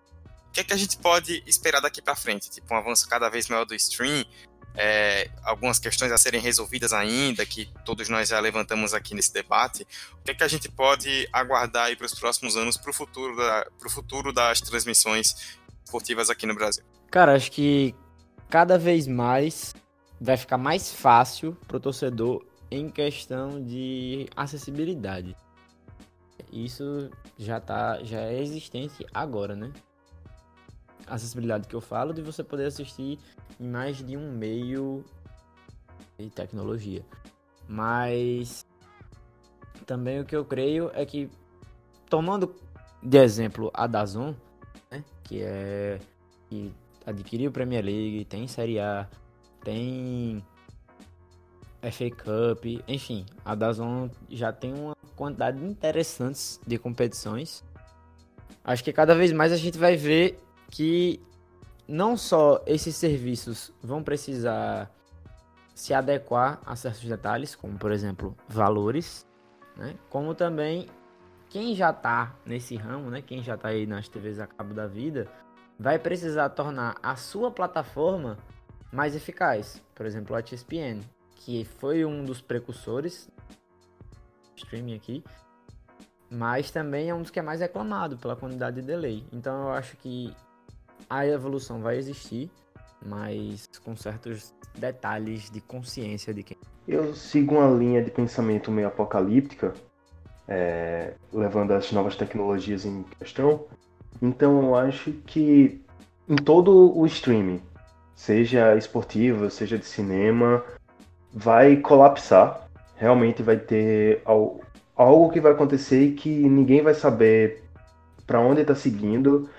O que é que a gente pode esperar daqui para frente? Tipo, um avanço cada vez maior do stream, é, algumas questões a serem resolvidas ainda, que todos nós já levantamos aqui nesse debate. O que é que a gente pode aguardar aí para os próximos anos, para o futuro, da, futuro das transmissões esportivas aqui no Brasil? Cara, acho que cada vez mais vai ficar mais fácil para o torcedor em questão de acessibilidade. Isso já tá, já é existente agora, né? Acessibilidade que eu falo de você poder assistir em mais de um meio de tecnologia. Mas também o que eu creio é que tomando de exemplo a Dazon, né, que é que adquiriu Premier League, tem Série A, tem FA Cup, enfim, a Dazon já tem uma quantidade interessante de competições. Acho que cada vez mais a gente vai ver que não só esses serviços vão precisar se adequar a certos detalhes, como por exemplo valores, né? como também quem já está nesse ramo, né? quem já está aí nas TVs a cabo da vida, vai precisar tornar a sua plataforma mais eficaz. Por exemplo, a ESPN que foi um dos precursores streaming aqui, mas também é um dos que é mais reclamado pela quantidade de delay. Então eu acho que a evolução vai existir. mas com certos detalhes de consciência de quem. Eu sigo uma linha de pensamento meio apocalíptica, é, levando as novas tecnologias em questão. Então eu acho que em todo o streaming, seja esportivo, seja de cinema, vai colapsar. Realmente vai ter algo que vai acontecer que ninguém vai saber para onde está seguindo.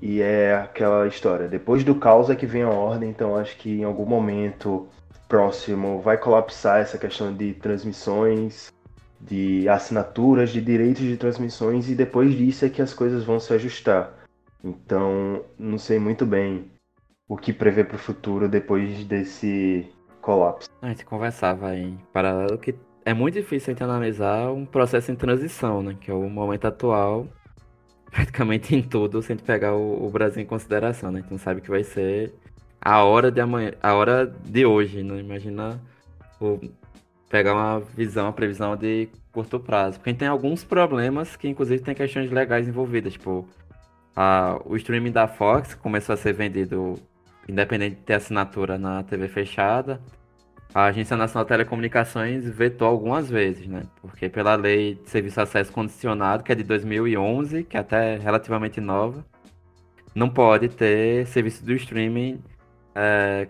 E é aquela história, depois do caos é que vem a ordem, então acho que em algum momento próximo vai colapsar essa questão de transmissões, de assinaturas, de direitos de transmissões, e depois disso é que as coisas vão se ajustar. Então, não sei muito bem o que prever para o futuro depois desse colapso. A gente conversava em paralelo que é muito difícil a gente analisar um processo em transição, né? Que é o momento atual praticamente em tudo, se a gente pegar o, o, Brasil em consideração, né? Então sabe que vai ser a hora de amanhã, a hora de hoje, né? Imagina o, pegar uma visão, uma previsão de curto prazo. Porque tem alguns problemas que inclusive tem questões legais envolvidas, tipo a, o streaming da Fox começou a ser vendido independente de ter assinatura na TV fechada a Agência Nacional de Telecomunicações vetou algumas vezes, né? Porque pela lei de serviço de acesso condicionado, que é de 2011, que é até relativamente nova, não pode ter serviço do streaming é,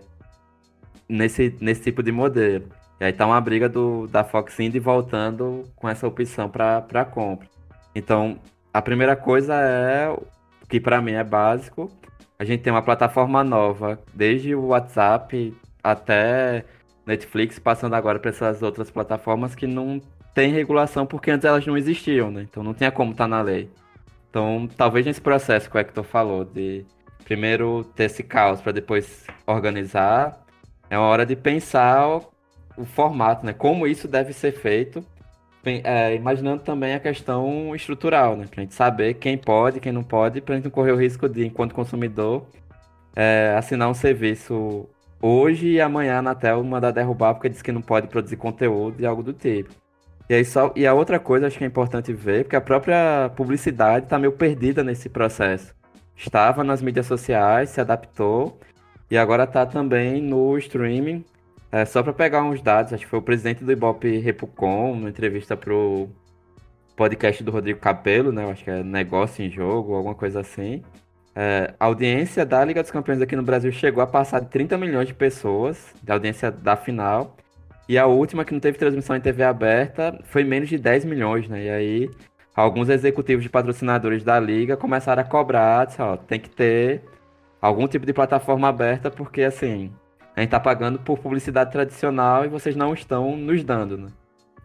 nesse, nesse tipo de modelo. E aí tá uma briga do, da Fox indo e voltando com essa opção para compra. Então, a primeira coisa é, que para mim é básico, a gente tem uma plataforma nova, desde o WhatsApp até Netflix passando agora para essas outras plataformas que não tem regulação porque antes elas não existiam, né? Então não tinha como estar tá na lei. Então, talvez nesse processo que o Hector falou, de primeiro ter esse caos para depois organizar, é uma hora de pensar o, formato, né? Como isso deve ser feito, é, imaginando também a questão estrutural, né? A gente saber quem pode, quem não pode, para a gente não correr o risco de, enquanto consumidor, é, assinar um serviço hoje e amanhã a Anatel mandar derrubar porque diz que não pode produzir conteúdo e algo do tipo. E, aí só, e a outra coisa acho que é importante ver, porque a própria publicidade está meio perdida nesse processo. Estava nas mídias sociais, se adaptou e agora está também no streaming. É, só para pegar uns dados, acho que foi o presidente do Ibope Repucom, numa entrevista pro podcast do Rodrigo Capello, né? Acho que é Negócio em Jogo, alguma coisa assim. É, a audiência da Liga dos Campeões aqui no Brasil chegou a passar de 30 milhões de pessoas, da audiência da final. E a última, que não teve transmissão em TV aberta, foi menos de 10 milhões, né? E aí, alguns executivos de patrocinadores da Liga começaram a cobrar, disse, ó, tem que ter algum tipo de plataforma aberta, porque assim, a gente tá pagando por publicidade tradicional e vocês não estão nos dando, né?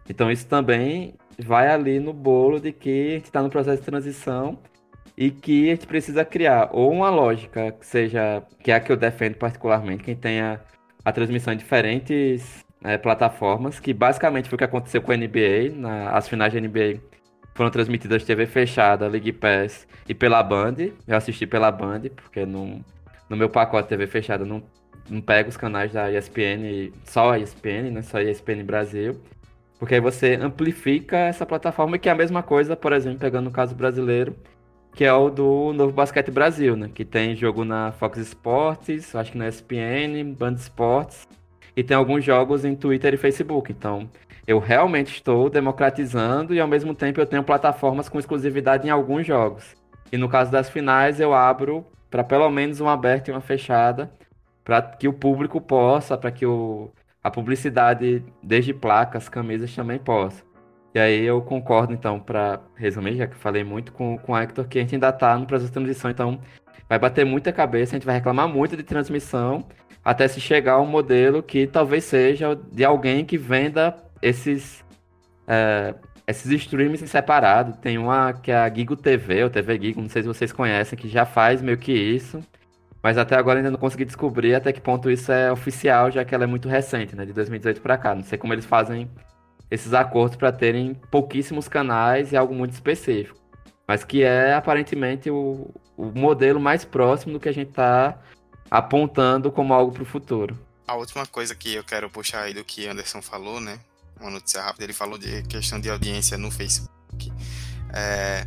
Então isso também vai ali no bolo de que a gente está no processo de transição e que a gente precisa criar ou uma lógica que seja, que é a que eu defendo particularmente, quem tenha a transmissão em diferentes é, plataformas, que basicamente foi o que aconteceu com a NBA, na, as finais da NBA foram transmitidas TV fechada, League Pass e pela Band, eu assisti pela Band, porque no, no meu pacote TV fechada não, não pega os canais da ESPN, só a ESPN, né, só a ESPN Brasil, porque aí você amplifica essa plataforma, que é a mesma coisa, por exemplo, pegando o caso brasileiro, que é o do Novo Basquete Brasil, né? Que tem jogo na Fox Sports, acho que na ESPN, Band Sports, e tem alguns jogos em Twitter e Facebook. Então, eu realmente estou democratizando e ao mesmo tempo eu tenho plataformas com exclusividade em alguns jogos. E no caso das finais, eu abro para pelo menos uma aberta e uma fechada, para que o público possa, para que o, a publicidade, desde placas, camisas, também possa. E aí eu concordo, então, para resumir, já que falei muito com, com o Hector, que a gente ainda está no processo de transição, então vai bater muita cabeça, a gente vai reclamar muito de transmissão, até se chegar a um modelo que talvez seja de alguém que venda esses, é, esses streams em separado. Tem uma que é a Gigo TV, ou TV Gigo, não sei se vocês conhecem, que já faz meio que isso. Mas até agora ainda não consegui descobrir até que ponto isso é oficial, já que ela é muito recente, né? De 2018 para cá. Não sei como eles fazem esses acordos para terem pouquíssimos canais e algo muito específico. Mas que é aparentemente o, o modelo mais próximo do que a gente está apontando como algo para o futuro. A última coisa que eu quero puxar aí do que Anderson falou, né? Uma notícia rápida, ele falou de questão de audiência no Facebook. É,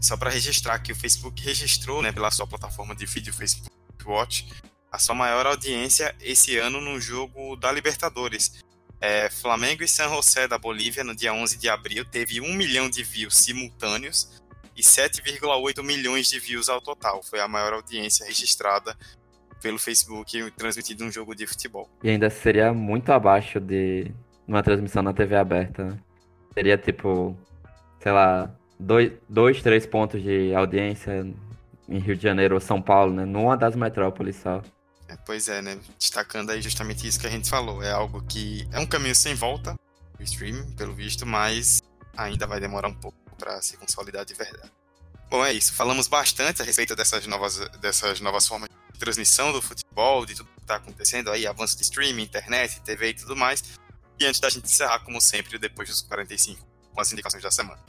só para registrar que o Facebook registrou, né, pela sua plataforma de vídeo Facebook Watch, a sua maior audiência esse ano no jogo da Libertadores. É, Flamengo e San José da Bolívia, no dia 11 de abril, teve 1 milhão de views simultâneos e 7,8 milhões de views ao total. Foi a maior audiência registrada pelo Facebook transmitido um jogo de futebol. E ainda seria muito abaixo de uma transmissão na TV aberta, né? Seria tipo, sei lá, dois, dois, três pontos de audiência em Rio de Janeiro ou São Paulo, né? Numa das metrópoles só. É, pois é, né? Destacando aí justamente isso que a gente falou. É algo que é um caminho sem volta, o streaming, pelo visto, mas ainda vai demorar um pouco para se consolidar de verdade. Bom, é isso. Falamos bastante a respeito dessas novas, dessas novas formas de transmissão do futebol, de tudo que está acontecendo aí, avanço de streaming, internet, TV e tudo mais. E antes da gente encerrar, como sempre, depois dos 45, com as indicações da semana.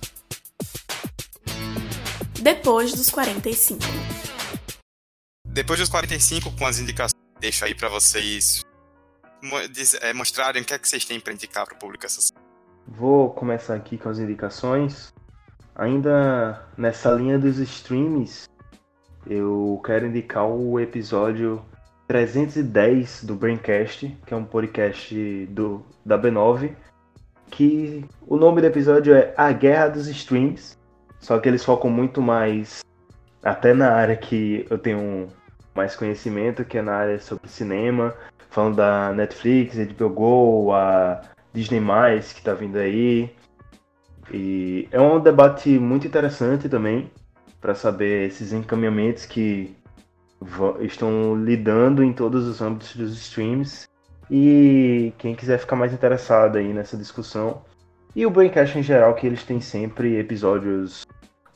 Depois dos 45. Depois dos 45, com as indicações, deixo aí para vocês é, mostrarem o que é que vocês têm para indicar para o público essa. Vou começar aqui com as indicações. Ainda nessa linha dos streams, eu quero indicar o episódio 310 do Braincast, que é um podcast do, da B9, que o nome do episódio é A Guerra dos Streams, só que eles focam muito mais até na área que eu tenho mais conhecimento, que é na área sobre cinema, falando da Netflix, HBO Go, a Disney+, que está vindo aí. E é um debate muito interessante também, para saber esses encaminhamentos que estão lidando em todos os âmbitos dos streams. E quem quiser ficar mais interessado aí nessa discussão. E o Braincast em geral, que eles têm sempre episódios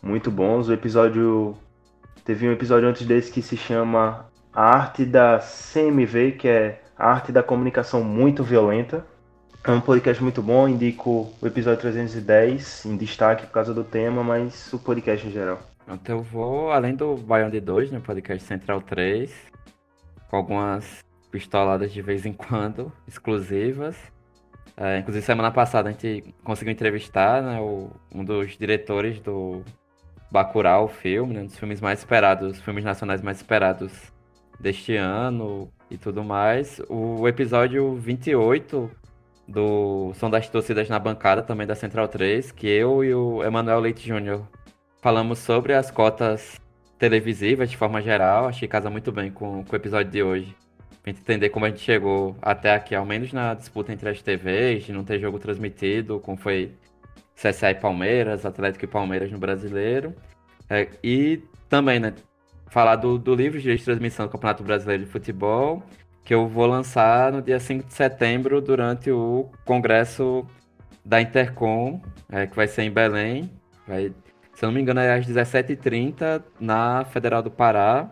muito bons. O episódio Teve um episódio antes desse que se chama A Arte da CMV, que é a arte da comunicação muito violenta. É um podcast muito bom, indico o episódio 310 em destaque por causa do tema, mas o podcast em geral. Então eu vou, além do Beyond 2, no podcast Central 3, com algumas pistoladas de vez em quando, exclusivas. É, inclusive semana passada a gente conseguiu entrevistar né, o, um dos diretores do Bacurau, o filme, né, um dos filmes mais esperados, filmes nacionais mais esperados deste ano e tudo mais. O episódio 28 do Som das Torcidas na Bancada, também da Central 3, que eu e o Emanuel Leite Júnior falamos sobre as cotas televisivas de forma geral. Achei que casa muito bem com, com o episódio de hoje. Pra gente entender como a gente chegou até aqui, ao menos na disputa entre as TVs, de não ter jogo transmitido, como foi CSA e Palmeiras, Atlético e Palmeiras no Brasileiro. É, e também, né, falar do, do livro de transmissão do Campeonato Brasileiro de Futebol, que eu vou lançar no dia 5 de setembro durante o congresso da Intercom, é, que vai ser em Belém. Vai, se eu não me engano, é às 17h30 na Federal do Pará.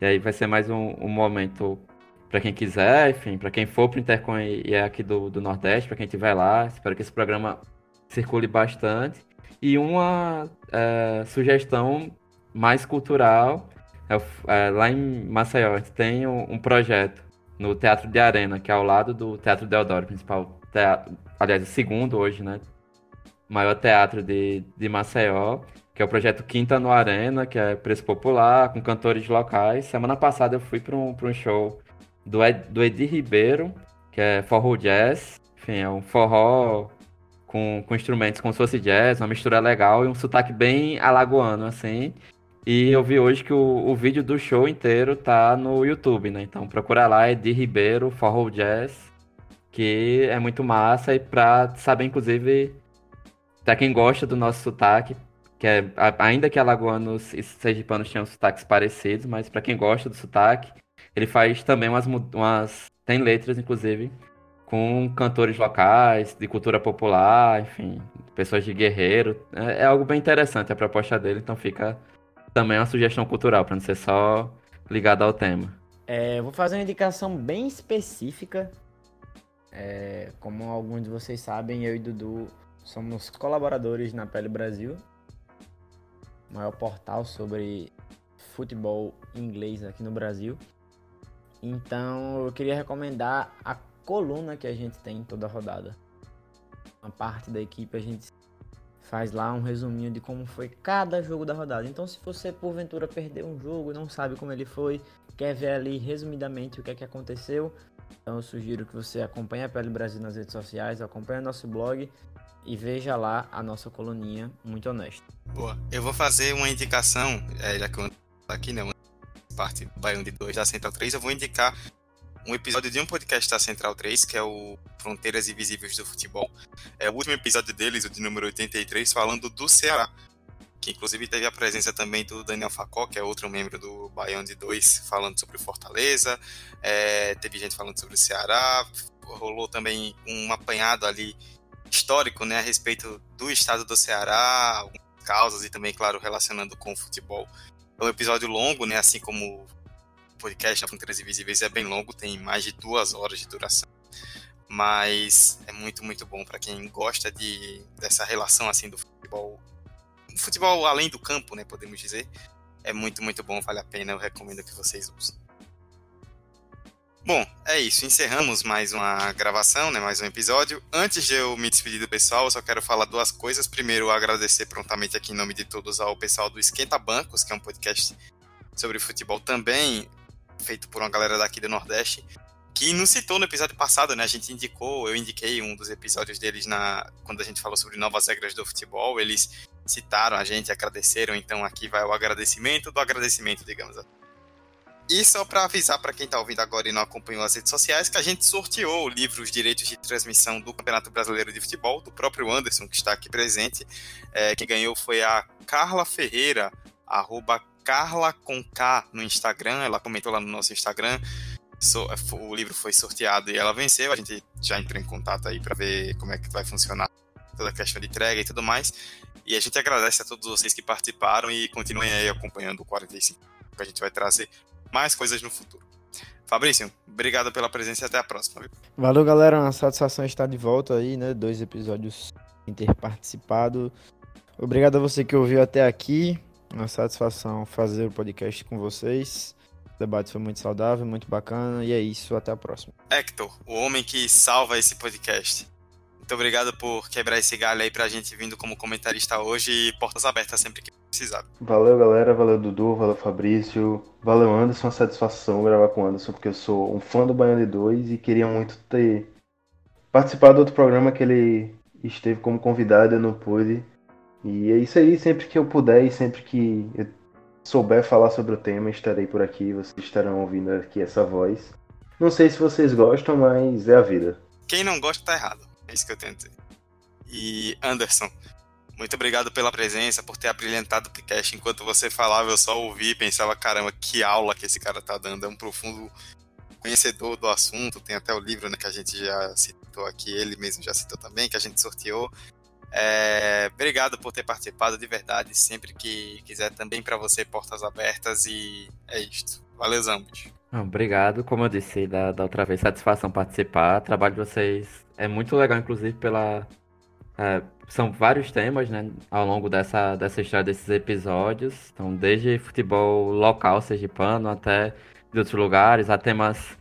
E aí vai ser mais um, um momento para quem quiser, enfim, para quem for para o Intercom e é aqui do, do Nordeste, para quem estiver lá. Espero que esse programa circule bastante. E uma é, sugestão mais cultural, é, é, lá em Maceió, a gente tem um, um, projeto no Teatro de Arena, que é ao lado do Teatro Deodoro, principal teatro, aliás, o segundo hoje, né? Maior teatro de, de Maceió, que é o projeto Quinta no Arena, que é preço popular, com cantores locais. Semana passada eu fui para um, um show do, Ed, do Edir Ribeiro, que é forró jazz. Enfim, é um forró com, com instrumentos como se fosse jazz, uma mistura legal e um sotaque bem alagoano, assim. E eu vi hoje que o, o vídeo do show inteiro tá no YouTube, né? Então procura lá, é de Ribeiro, Forró Jazz, que é muito massa e pra saber, inclusive, pra quem gosta do nosso sotaque, que é, ainda que alagoanos e sergipanos tinham sotaques parecidos, mas para quem gosta do sotaque, ele faz também umas, umas tem letras, inclusive, com cantores locais, de cultura popular, enfim, pessoas de guerreiro. É, é algo bem interessante a proposta dele, então fica também uma sugestão cultural, para não ser só ligado ao tema. É, vou fazer uma indicação bem específica. É, como alguns de vocês sabem, eu e Dudu somos colaboradores na Pele Brasil, maior portal sobre futebol inglês aqui no Brasil. Então eu queria recomendar a coluna que a gente tem toda rodada. Uma parte da equipe a gente faz lá um resuminho de como foi cada jogo da rodada. Então, se você porventura perdeu um jogo, não sabe como ele foi, quer ver ali resumidamente o que é que aconteceu, então eu sugiro que você acompanhe a Pele Brasil nas redes sociais, acompanhe nosso blog e veja lá a nossa coluninha muito honesta. Boa. Eu vou fazer uma indicação, é, já que eu aqui, né? Uma parte Baião de 2 da Central 3, eu vou indicar um episódio de um podcast da Central 3, que é o Fronteiras Invisíveis do Futebol. É o último episódio deles, o de número 83, falando do Ceará. Que inclusive teve a presença também do Daniel Facó, que é outro membro do Baião de 2, falando sobre Fortaleza. É, teve gente falando sobre o Ceará. Rolou também um apanhado ali histórico né, a respeito do estado do Ceará, causas e também, claro, relacionando com o futebol. É um episódio longo, né, assim como podcast A Fronteiras Invisíveis é bem longo, tem mais de duas horas de duração. Mas é muito, muito bom para quem gosta de, dessa relação assim do futebol. Futebol além do campo, né, podemos dizer. É muito, muito bom, vale a pena, eu recomendo que vocês usem. Bom, é isso. Encerramos mais uma gravação, né? Mais um episódio. Antes de eu me despedir do pessoal, eu só quero falar duas coisas. Primeiro, agradecer prontamente aqui em nome de todos ao pessoal do Esquenta Bancos, que é um podcast sobre futebol também, feito por uma galera daqui do Nordeste, que nos citou no episódio passado, né? A gente indicou, eu indiquei um dos episódios deles na quando a gente falou sobre novas regras do futebol. Eles citaram a gente, agradeceram. Então aqui vai o agradecimento do agradecimento, digamos assim. E só para avisar para quem está ouvindo agora e não acompanhou as redes sociais, que a gente sorteou o livro Os Direitos de Transmissão do Campeonato Brasileiro de Futebol, do próprio Anderson, que está aqui presente. É, quem ganhou foi a Carla Ferreira, arroba Carla com K no Instagram. Ela comentou lá no nosso Instagram. o livro foi sorteado e ela venceu. A gente já entrou em contato aí para ver como é que vai funcionar toda a questão de entrega e tudo mais. E a gente agradece a todos vocês que participaram e continuem aí acompanhando o 45, que a gente vai trazer mais coisas no futuro. Fabrício, obrigado pela presença e até a próxima. Viu? Valeu, galera. Uma satisfação estar de volta aí, né? Dois episódios em ter participado. Obrigado a você que ouviu até aqui. Uma satisfação fazer o podcast com vocês. O debate foi muito saudável, muito bacana. E é isso, até a próxima. Hector, o homem que salva esse podcast. Muito obrigado por quebrar esse galho aí pra gente vindo como comentarista hoje e portas abertas sempre que precisar. Valeu, galera. Valeu, Dudu. Valeu, Fabrício. Valeu, Anderson. Uma satisfação gravar com o Anderson, porque eu sou um fã do Baiano de 2 e queria muito ter participado do outro programa que ele esteve como convidado e eu não pude. E é isso aí. Sempre que eu puder e sempre que eu souber falar sobre o tema, estarei por aqui. Vocês estarão ouvindo aqui essa voz. Não sei se vocês gostam, mas é a vida. Quem não gosta tá errado. É isso que eu tento dizer. E Anderson, muito obrigado pela presença, por ter abrilhantado o podcast. Enquanto você falava, eu só ouvi e pensava, caramba, que aula que esse cara tá dando. É um profundo conhecedor do assunto. Tem até o livro né, que a gente já citou aqui, ele mesmo já citou também, que a gente sorteou. É, obrigado por ter participado de verdade. Sempre que quiser, também para você, portas abertas. E é isto. Valeu, Zambos. Obrigado. Como eu disse da, da outra vez, satisfação participar. O trabalho de vocês é muito legal, inclusive, pela. É, são vários temas, né, ao longo dessa, dessa história desses episódios. Então, desde futebol local sergipano até de outros lugares, há temas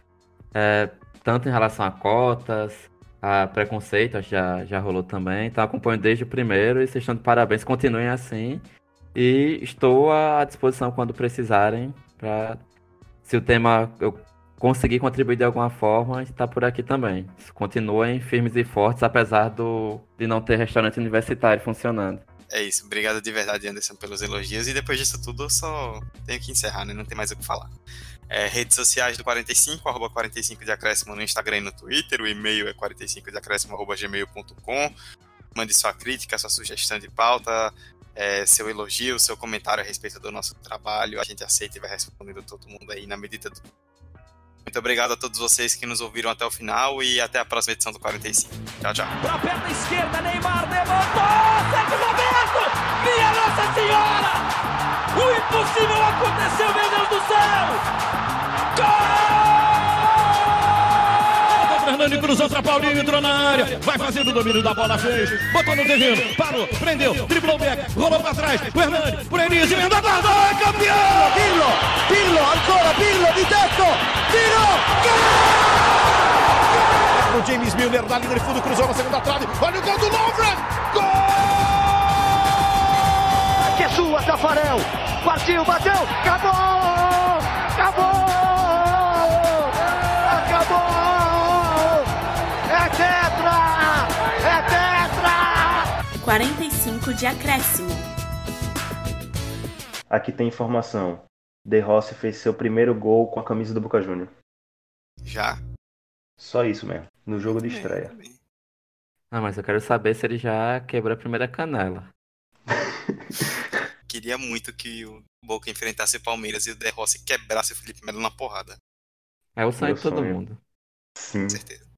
é, tanto em relação a cotas, a preconceito, já, já rolou também. Então, acompanho desde o primeiro e vocês estão de parabéns. Continuem assim. E estou à disposição quando precisarem. Pra, se o tema eu conseguir contribuir de alguma forma, está por aqui também. Continuem firmes e fortes, apesar do, de não ter restaurante universitário funcionando. É isso. Obrigado de verdade, Anderson, pelos elogios. E depois disso tudo, eu só tenho que encerrar, né? Não tem mais o que falar. É, redes sociais do 45, arroba 45 de acréscimo no Instagram e no Twitter. O e-mail é 45 de acréscimo, arroba gmail.com. Mande sua crítica, sua sugestão de pauta, é, seu elogio, seu comentário a respeito do nosso trabalho. A gente aceita e vai respondendo todo mundo aí na medida do muito obrigado a todos vocês que nos ouviram até o final e até a próxima edição do 45. Tchau, tchau. Pra perna esquerda, Neymar levantou! Minha Nossa Senhora! O impossível aconteceu, meu Deus do céu! Gol! Fernando cruzou para Paulinho, entrou na área, vai fazendo o domínio da bola, fez, botou no terreno, parou, prendeu, driblou o back, rolou para trás, o Hernani, por Elise, emenda guarda, é campeão! Pirlo, Pirlo, ancora Pirlo di tetto, tiro, gol! O James Milner na linha de fundo cruzou na segunda trave, olha o gol do Lovren, gol! Tafarel. Partiu, bateu! Acabou! Acabou! 45 de acréscimo. Aqui tem informação. De Rossi fez seu primeiro gol com a camisa do Boca Júnior. Já? Só isso mesmo. No jogo de estreia. Ah, mas eu quero saber se ele já quebrou a primeira canela. Queria muito que o Boca enfrentasse o Palmeiras e o De Rossi quebrasse o Felipe Melo na porrada. É o sonho de todo sonho. mundo. Sim. Com certeza.